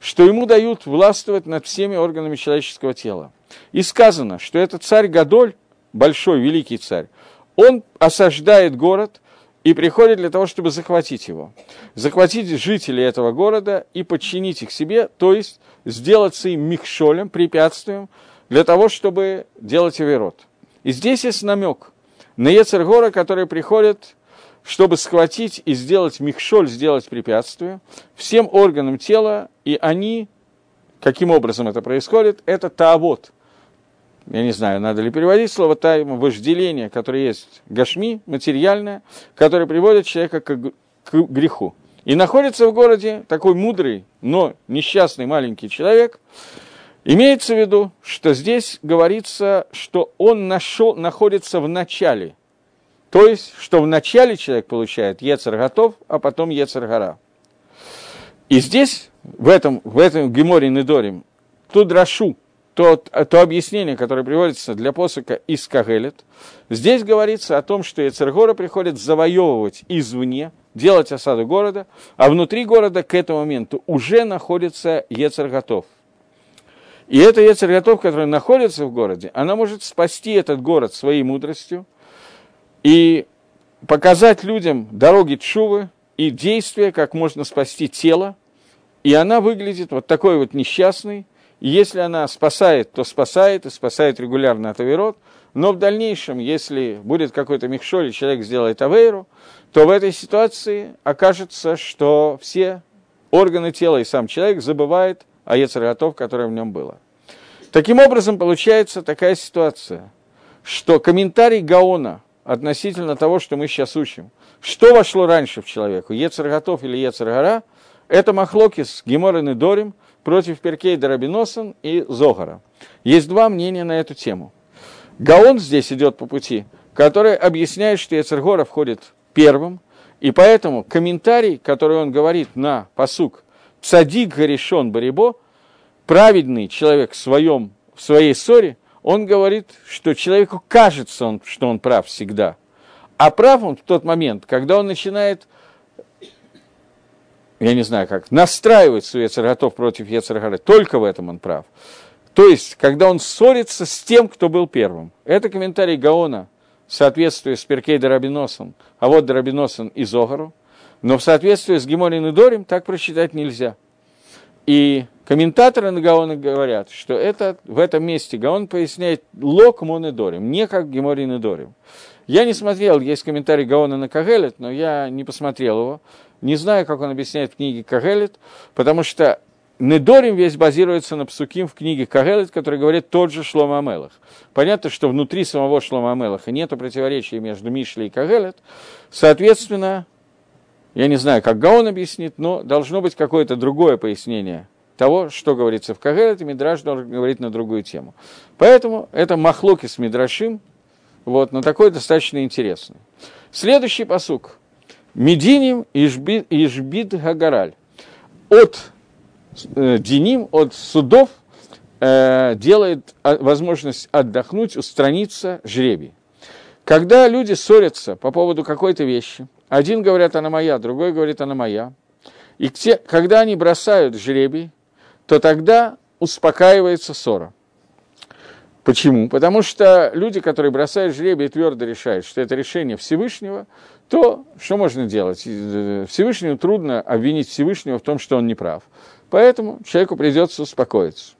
что ему дают властвовать над всеми органами человеческого тела. И сказано, что этот царь Гадоль, большой, великий царь, он осаждает город, и приходит для того, чтобы захватить его. Захватить жителей этого города и подчинить их себе, то есть сделаться им михшолем, препятствием, для того, чтобы делать Аверот. И здесь есть намек на Ецергора, который приходит, чтобы схватить и сделать михшоль, сделать препятствие всем органам тела, и они, каким образом это происходит, это таавот. Я не знаю, надо ли переводить слово тайм, вожделение, которое есть гашми, материальное, которое приводит человека к, к греху. И находится в городе такой мудрый, но несчастный маленький человек, Имеется в виду, что здесь говорится, что он нашел, находится в начале. То есть, что в начале человек получает Ецер готов, а потом Ецер гора. И здесь, в этом, в этом Геморе Недорим, ту драшу, то, то объяснение, которое приводится для посока из Кагелет, здесь говорится о том, что Ецергора приходит завоевывать извне, делать осаду города, а внутри города к этому моменту уже находится Ецер готов – и эта Ецерготов, которая находится в городе, она может спасти этот город своей мудростью и показать людям дороги Тшувы и действия, как можно спасти тело. И она выглядит вот такой вот несчастной. И если она спасает, то спасает, и спасает регулярно от Аверот. Но в дальнейшем, если будет какой-то михшоль, и человек сделает Авейру, то в этой ситуации окажется, что все органы тела и сам человек забывает о Ецерготов, которое в нем было. Таким образом, получается такая ситуация, что комментарий Гаона относительно того, что мы сейчас учим, что вошло раньше в человеку, Ецерготов или Ецергара, это Махлокис, Геморин и Дорим против Перкей Дарабиносан и Зогара. Есть два мнения на эту тему. Гаон здесь идет по пути, который объясняет, что Ецергора входит первым, и поэтому комментарий, который он говорит на посук Цадик Гаришон Барибо, праведный человек в, своем, в своей ссоре, он говорит, что человеку кажется, он, что он прав всегда. А прав он в тот момент, когда он начинает, я не знаю как, настраивать свой Ецарготов против Ецаргары. Только в этом он прав. То есть, когда он ссорится с тем, кто был первым. Это комментарий Гаона в соответствии с Перкей Дарабиносом, а вот Дарабиносом и Зогару. Но в соответствии с Геморин и Дорим так прочитать нельзя. И комментаторы на Гаона говорят, что это, в этом месте Гаон поясняет лок монедорим, не как Геморин и Дорим. Я не смотрел, есть комментарий Гаона на Кагелет, но я не посмотрел его. Не знаю, как он объясняет в книге Кагелет, потому что Недорим весь базируется на псуким в книге Кагелет, который говорит тот же Шлома Амелах. Понятно, что внутри самого Шлома Амелаха нет противоречия между Мишлей и Кагелет. Соответственно, я не знаю, как Гаон объяснит, но должно быть какое-то другое пояснение того, что говорится в Кагелет, и Мидраш должен говорить на другую тему. Поэтому это махлоки с Мидрашим, вот, но такой достаточно интересный. Следующий посук. Мединим Ижбид, Ижбид Гагараль. От э, Диним, от судов э, делает возможность отдохнуть, устраниться жребий. Когда люди ссорятся по поводу какой-то вещи, один говорит, она моя, другой говорит, она моя, и те, когда они бросают жребий, то тогда успокаивается ссора. Почему? Потому что люди, которые бросают жребий твердо решают, что это решение Всевышнего, то что можно делать? Всевышнему трудно обвинить Всевышнего в том, что он не прав. Поэтому человеку придется успокоиться.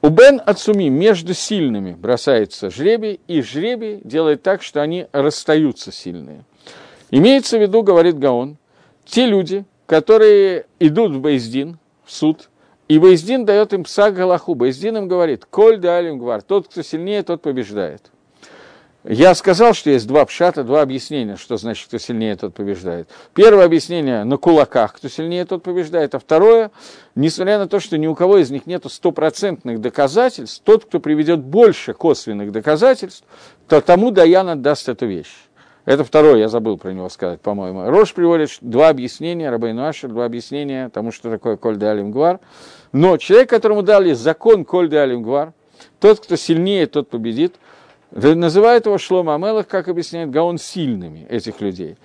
У Бен Ацуми между сильными бросается жребий, и жребий делает так, что они расстаются сильные. Имеется в виду, говорит Гаон, те люди, которые идут в Бейздин, в суд, и Бейздин дает им пса Галаху. Бейздин им говорит, коль да алим гвар, тот, кто сильнее, тот побеждает. Я сказал, что есть два пшата, два объяснения, что значит, кто сильнее, тот побеждает. Первое объяснение на кулаках, кто сильнее, тот побеждает. А второе, несмотря на то, что ни у кого из них нет стопроцентных доказательств, тот, кто приведет больше косвенных доказательств, то тому Даян отдаст эту вещь. Это второе, я забыл про него сказать, по-моему. Рош приводит два объяснения, Рабейну Ашер, два объяснения тому, что такое Коль де Алимгвар. Но человек, которому дали закон Коль де Алимгвар, тот, кто сильнее, тот победит – Называют его Шлома Амелах, как объясняет Гаон, сильными этих людей.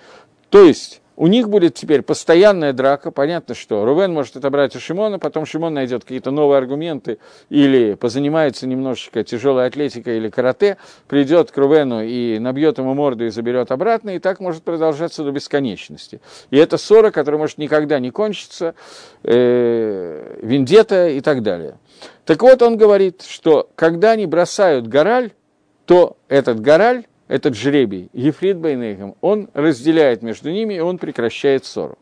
То есть у них будет теперь постоянная драка. Понятно, что Рувен может отобрать у Шимона, потом Шимон найдет какие-то новые аргументы или позанимается немножечко тяжелой атлетикой или карате, придет к Рувену и набьет ему морду и заберет обратно, и так может продолжаться до бесконечности. И это ссора, которая может никогда не кончиться, э, вендета и так далее. Так вот, он говорит, что когда они бросают гораль, то этот гораль этот жребий, Ефрит Байнейхам, он разделяет между ними, и он прекращает ссору.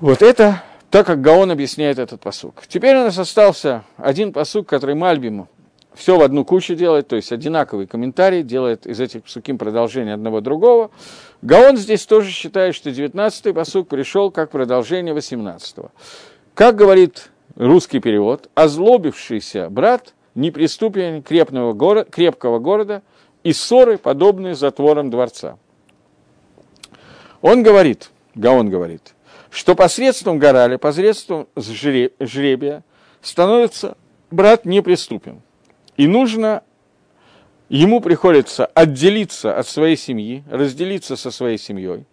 Вот это так, как Гаон объясняет этот посук. Теперь у нас остался один посук, который Мальбиму все в одну кучу делает, то есть одинаковый комментарий, делает из этих псуким продолжение одного другого. Гаон здесь тоже считает, что 19-й посук пришел как продолжение 18-го. Как говорит русский перевод, озлобившийся брат неприступен крепкого, города, крепкого города и ссоры, подобные затворам дворца. Он говорит, Гаон говорит, что посредством горали, посредством жребия становится брат неприступен. И нужно, ему приходится отделиться от своей семьи, разделиться со своей семьей,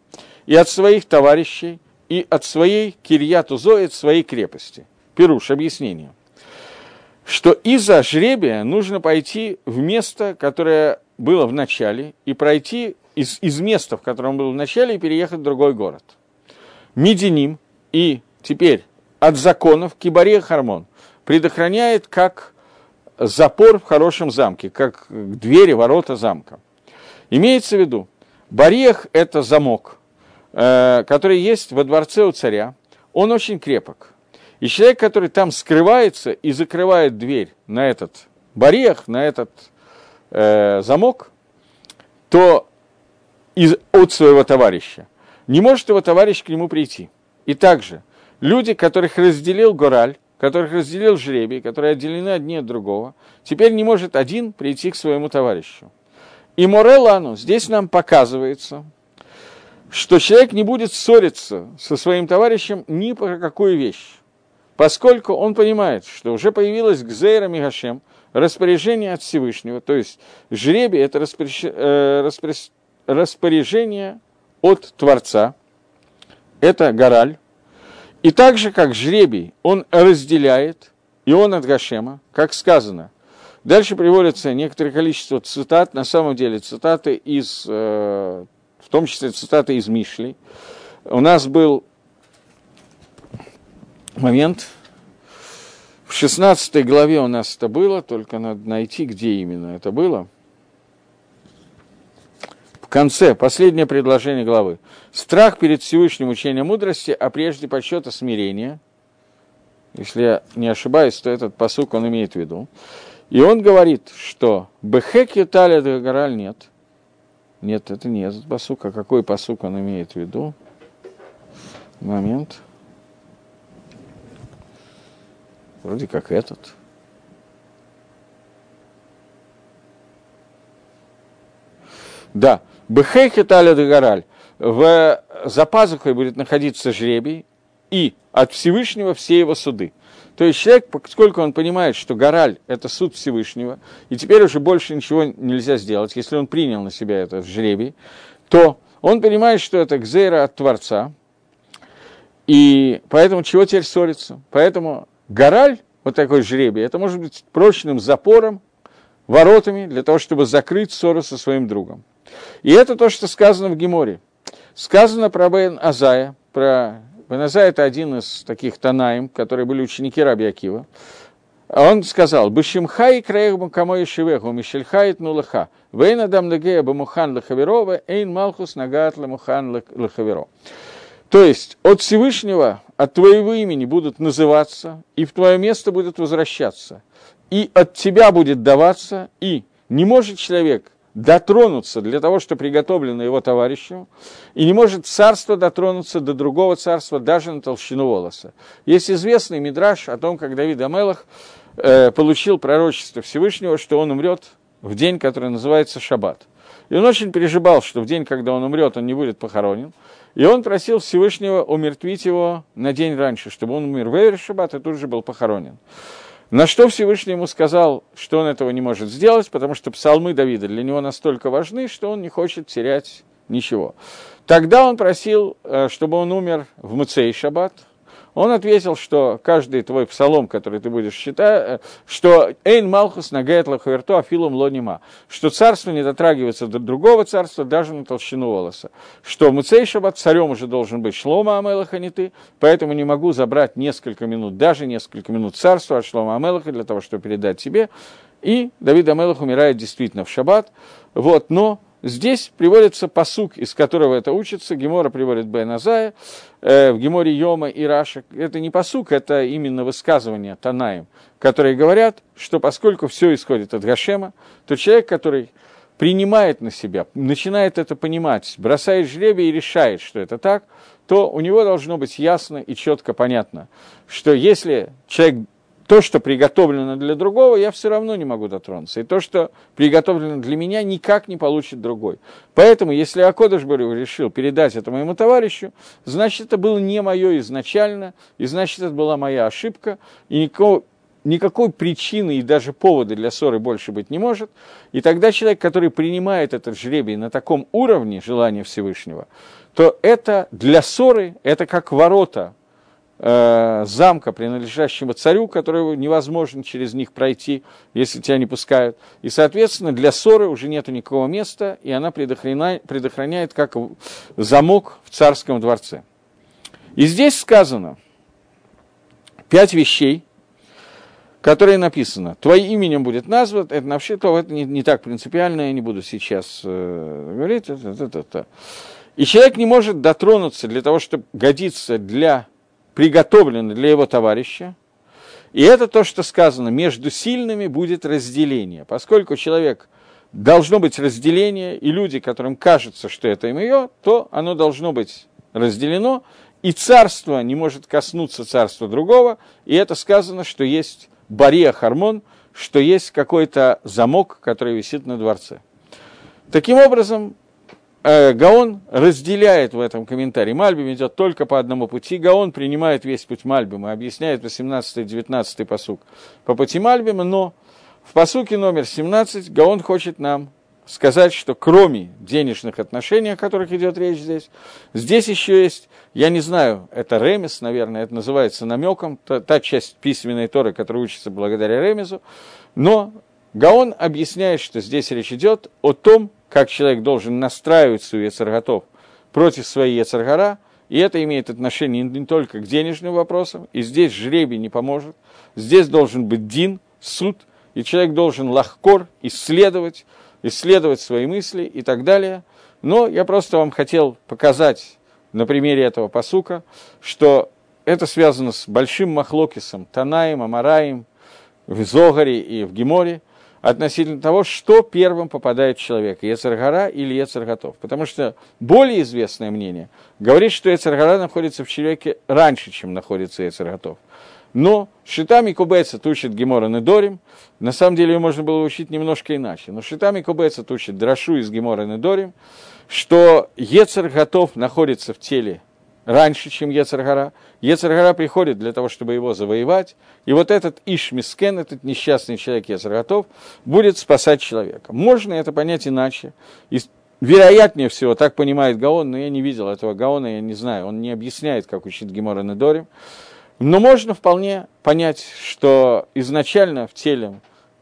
и от своих товарищей, и от своей кирьяту Зои, от своей крепости. Пируш, объяснение. Что из-за жребия нужно пойти в место, которое было в начале, и пройти из, из места, в котором был в начале, и переехать в другой город. Мединим и теперь от законов Кибария Хармон предохраняет как запор в хорошем замке, как двери, ворота замка. Имеется в виду, барех – это замок, э, который есть во дворце у царя. Он очень крепок. И человек, который там скрывается и закрывает дверь на этот барех, на этот э, замок, то из, от своего товарища не может его товарищ к нему прийти. И также люди, которых разделил Гораль, которых разделил жребий, которые отделены одни от другого, теперь не может один прийти к своему товарищу. И Морелану здесь нам показывается, что человек не будет ссориться со своим товарищем ни по какую вещь, поскольку он понимает, что уже появилась Гзейра Мигашем, распоряжение от Всевышнего, то есть жребие – это э, распоряжение от Творца, это гораль, и так же, как жребий, он разделяет, и он от Гашема, как сказано. Дальше приводится некоторое количество цитат, на самом деле цитаты из, э, в том числе цитаты из Мишли. У нас был момент – в 16 главе у нас это было, только надо найти, где именно это было. В конце, последнее предложение главы. Страх перед Всевышним учением мудрости, а прежде подсчета смирения. Если я не ошибаюсь, то этот посук он имеет в виду. И он говорит, что Бехек Юталя Дагараль нет. Нет, это не этот посук, а какой посук он имеет в виду? Момент. Вроде как этот. Да, Бехейхет аля Дагараль. В за пазухой будет находиться жребий, и от Всевышнего все его суды. То есть человек, поскольку он понимает, что Гораль – это суд Всевышнего, и теперь уже больше ничего нельзя сделать, если он принял на себя этот жребий, то он понимает, что это Гзейра от Творца, и поэтому чего теперь ссориться? Поэтому Гораль, вот такой жребий, это может быть прочным запором, воротами, для того, чтобы закрыть ссору со своим другом. И это то, что сказано в Геморе. Сказано про Бен Азая, про Бен Азая это один из таких Танаим, которые были ученики Раби Акива. Он сказал, «Бышимхай краехбу камой шивеху, мишельхайт нулаха, вейн адам легея бамухан лахаверова, эйн малхус нагат ламухан лахаверо». То есть от Всевышнего, от твоего имени будут называться, и в твое место будут возвращаться, и от тебя будет даваться, и не может человек дотронуться для того, что приготовлено его товарищу, и не может царство дотронуться до другого царства даже на толщину волоса. Есть известный мидраж о том, как Давид Амелах э, получил пророчество Всевышнего, что он умрет в день, который называется Шаббат. И он очень переживал, что в день, когда он умрет, он не будет похоронен. И он просил Всевышнего умертвить его на день раньше, чтобы он умер в Эйр Шаббат и тут же был похоронен. На что Всевышний ему сказал, что он этого не может сделать, потому что псалмы Давида для него настолько важны, что он не хочет терять ничего. Тогда он просил, э, чтобы он умер в Муцей Шаббат. Он ответил, что каждый твой псалом, который ты будешь читать, э, что «Эйн Малхус нагает лахуэрту афилум лонима», что царство не дотрагивается до другого царства даже на толщину волоса, что Муцей Шаббат царем уже должен быть Шлома Амелаха, не ты, поэтому не могу забрать несколько минут, даже несколько минут царства от Шлома Амелаха для того, чтобы передать тебе. И Давид Амелах умирает действительно в Шаббат, вот, но Здесь приводится посук, из которого это учится. Гемора приводит Бен Азая, э, в Геморе Йома и Раша. Это не посук, это именно высказывания Танаем, которые говорят, что поскольку все исходит от Гашема, то человек, который принимает на себя, начинает это понимать, бросает жребий и решает, что это так, то у него должно быть ясно и четко понятно, что если человек то, что приготовлено для другого, я все равно не могу дотронуться. И то, что приготовлено для меня, никак не получит другой. Поэтому, если Акодыш решил передать это моему товарищу, значит, это было не мое изначально, и значит, это была моя ошибка, и никакого, никакой причины и даже повода для ссоры больше быть не может. И тогда человек, который принимает этот жребий на таком уровне желания Всевышнего, то это для ссоры, это как ворота замка, принадлежащего царю, которого невозможно через них пройти, если тебя не пускают. И, соответственно, для ссоры уже нет никакого места, и она предохраняет, предохраняет как замок в царском дворце. И здесь сказано пять вещей, которые написано. Твоим именем будет назван, это вообще то это не, не так принципиально, я не буду сейчас э, говорить. Это, это, это. И человек не может дотронуться для того, чтобы годиться для приготовлены для его товарища. И это то, что сказано, между сильными будет разделение. Поскольку человек должно быть разделение, и люди, которым кажется, что это им ее, то оно должно быть разделено, и царство не может коснуться царства другого, и это сказано, что есть бария хармон, что есть какой-то замок, который висит на дворце. Таким образом, Гаон разделяет в этом комментарии. Мальбим идет только по одному пути. Гаон принимает весь путь Мальбима, объясняет 18-19 посук по пути Мальбима, но в посуке номер 17 Гаон хочет нам сказать, что кроме денежных отношений, о которых идет речь здесь, здесь еще есть, я не знаю, это ремес, наверное, это называется намеком, та, та часть письменной Торы, которая учится благодаря ремезу, но Гаон объясняет, что здесь речь идет о том, как человек должен настраивать свой Ецарготов против своей Ецаргара, и это имеет отношение не только к денежным вопросам, и здесь жребий не поможет, здесь должен быть дин, суд, и человек должен лахкор исследовать, исследовать свои мысли и так далее. Но я просто вам хотел показать на примере этого посука, что это связано с большим махлокисом, Танаем, Амараем, в Зогаре и в Геморе – относительно того, что первым попадает в человека, Ецаргара или Ецарготов. Потому что более известное мнение говорит, что Ецаргара находится в человеке раньше, чем находится Ецарготов. Но Шитами Кубеца тучит Гемора Недорим. На самом деле ее можно было учить немножко иначе. Но Шитами Кубеца тучит Драшу из Гемора Недорим, что Ецар готов находится в теле раньше, чем Ецаргара. Ецаргара приходит для того, чтобы его завоевать, и вот этот Ишмискен, этот несчастный человек Ецарготов, будет спасать человека. Можно это понять иначе. И вероятнее всего, так понимает Гаон, но я не видел этого Гаона, я не знаю, он не объясняет, как учит Гемора Недорим. Но можно вполне понять, что изначально в теле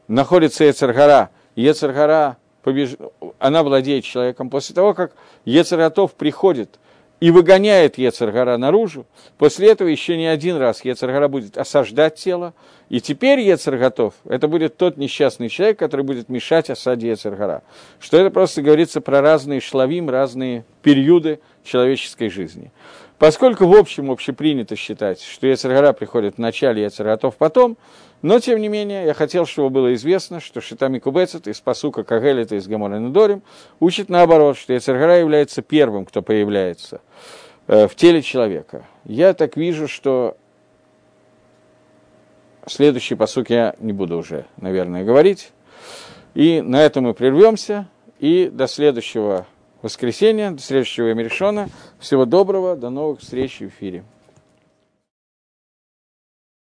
находится Ецаргара, Ецаргара побеж... она владеет человеком. После того, как Ецарготов приходит – и выгоняет Ецаргара наружу, после этого еще не один раз Ецаргара будет осаждать тело, и теперь Ецар готов. Это будет тот несчастный человек, который будет мешать осаде Ецаргара. Что это просто говорится про разные шлавим, разные периоды человеческой жизни. Поскольку в общем общепринято считать, что Ецаргара приходит в начале, Ецар готов потом, но, тем не менее, я хотел, чтобы было известно, что Шитами Кубецет из Пасука Кагелита из Гамора Недорим учит наоборот, что Ецаргара является первым, кто появляется э, в теле человека. Я так вижу, что следующий посук я не буду уже, наверное, говорить. И на этом мы прервемся. И до следующего воскресенья, до следующего Эмеришона. Всего доброго, до новых встреч в эфире.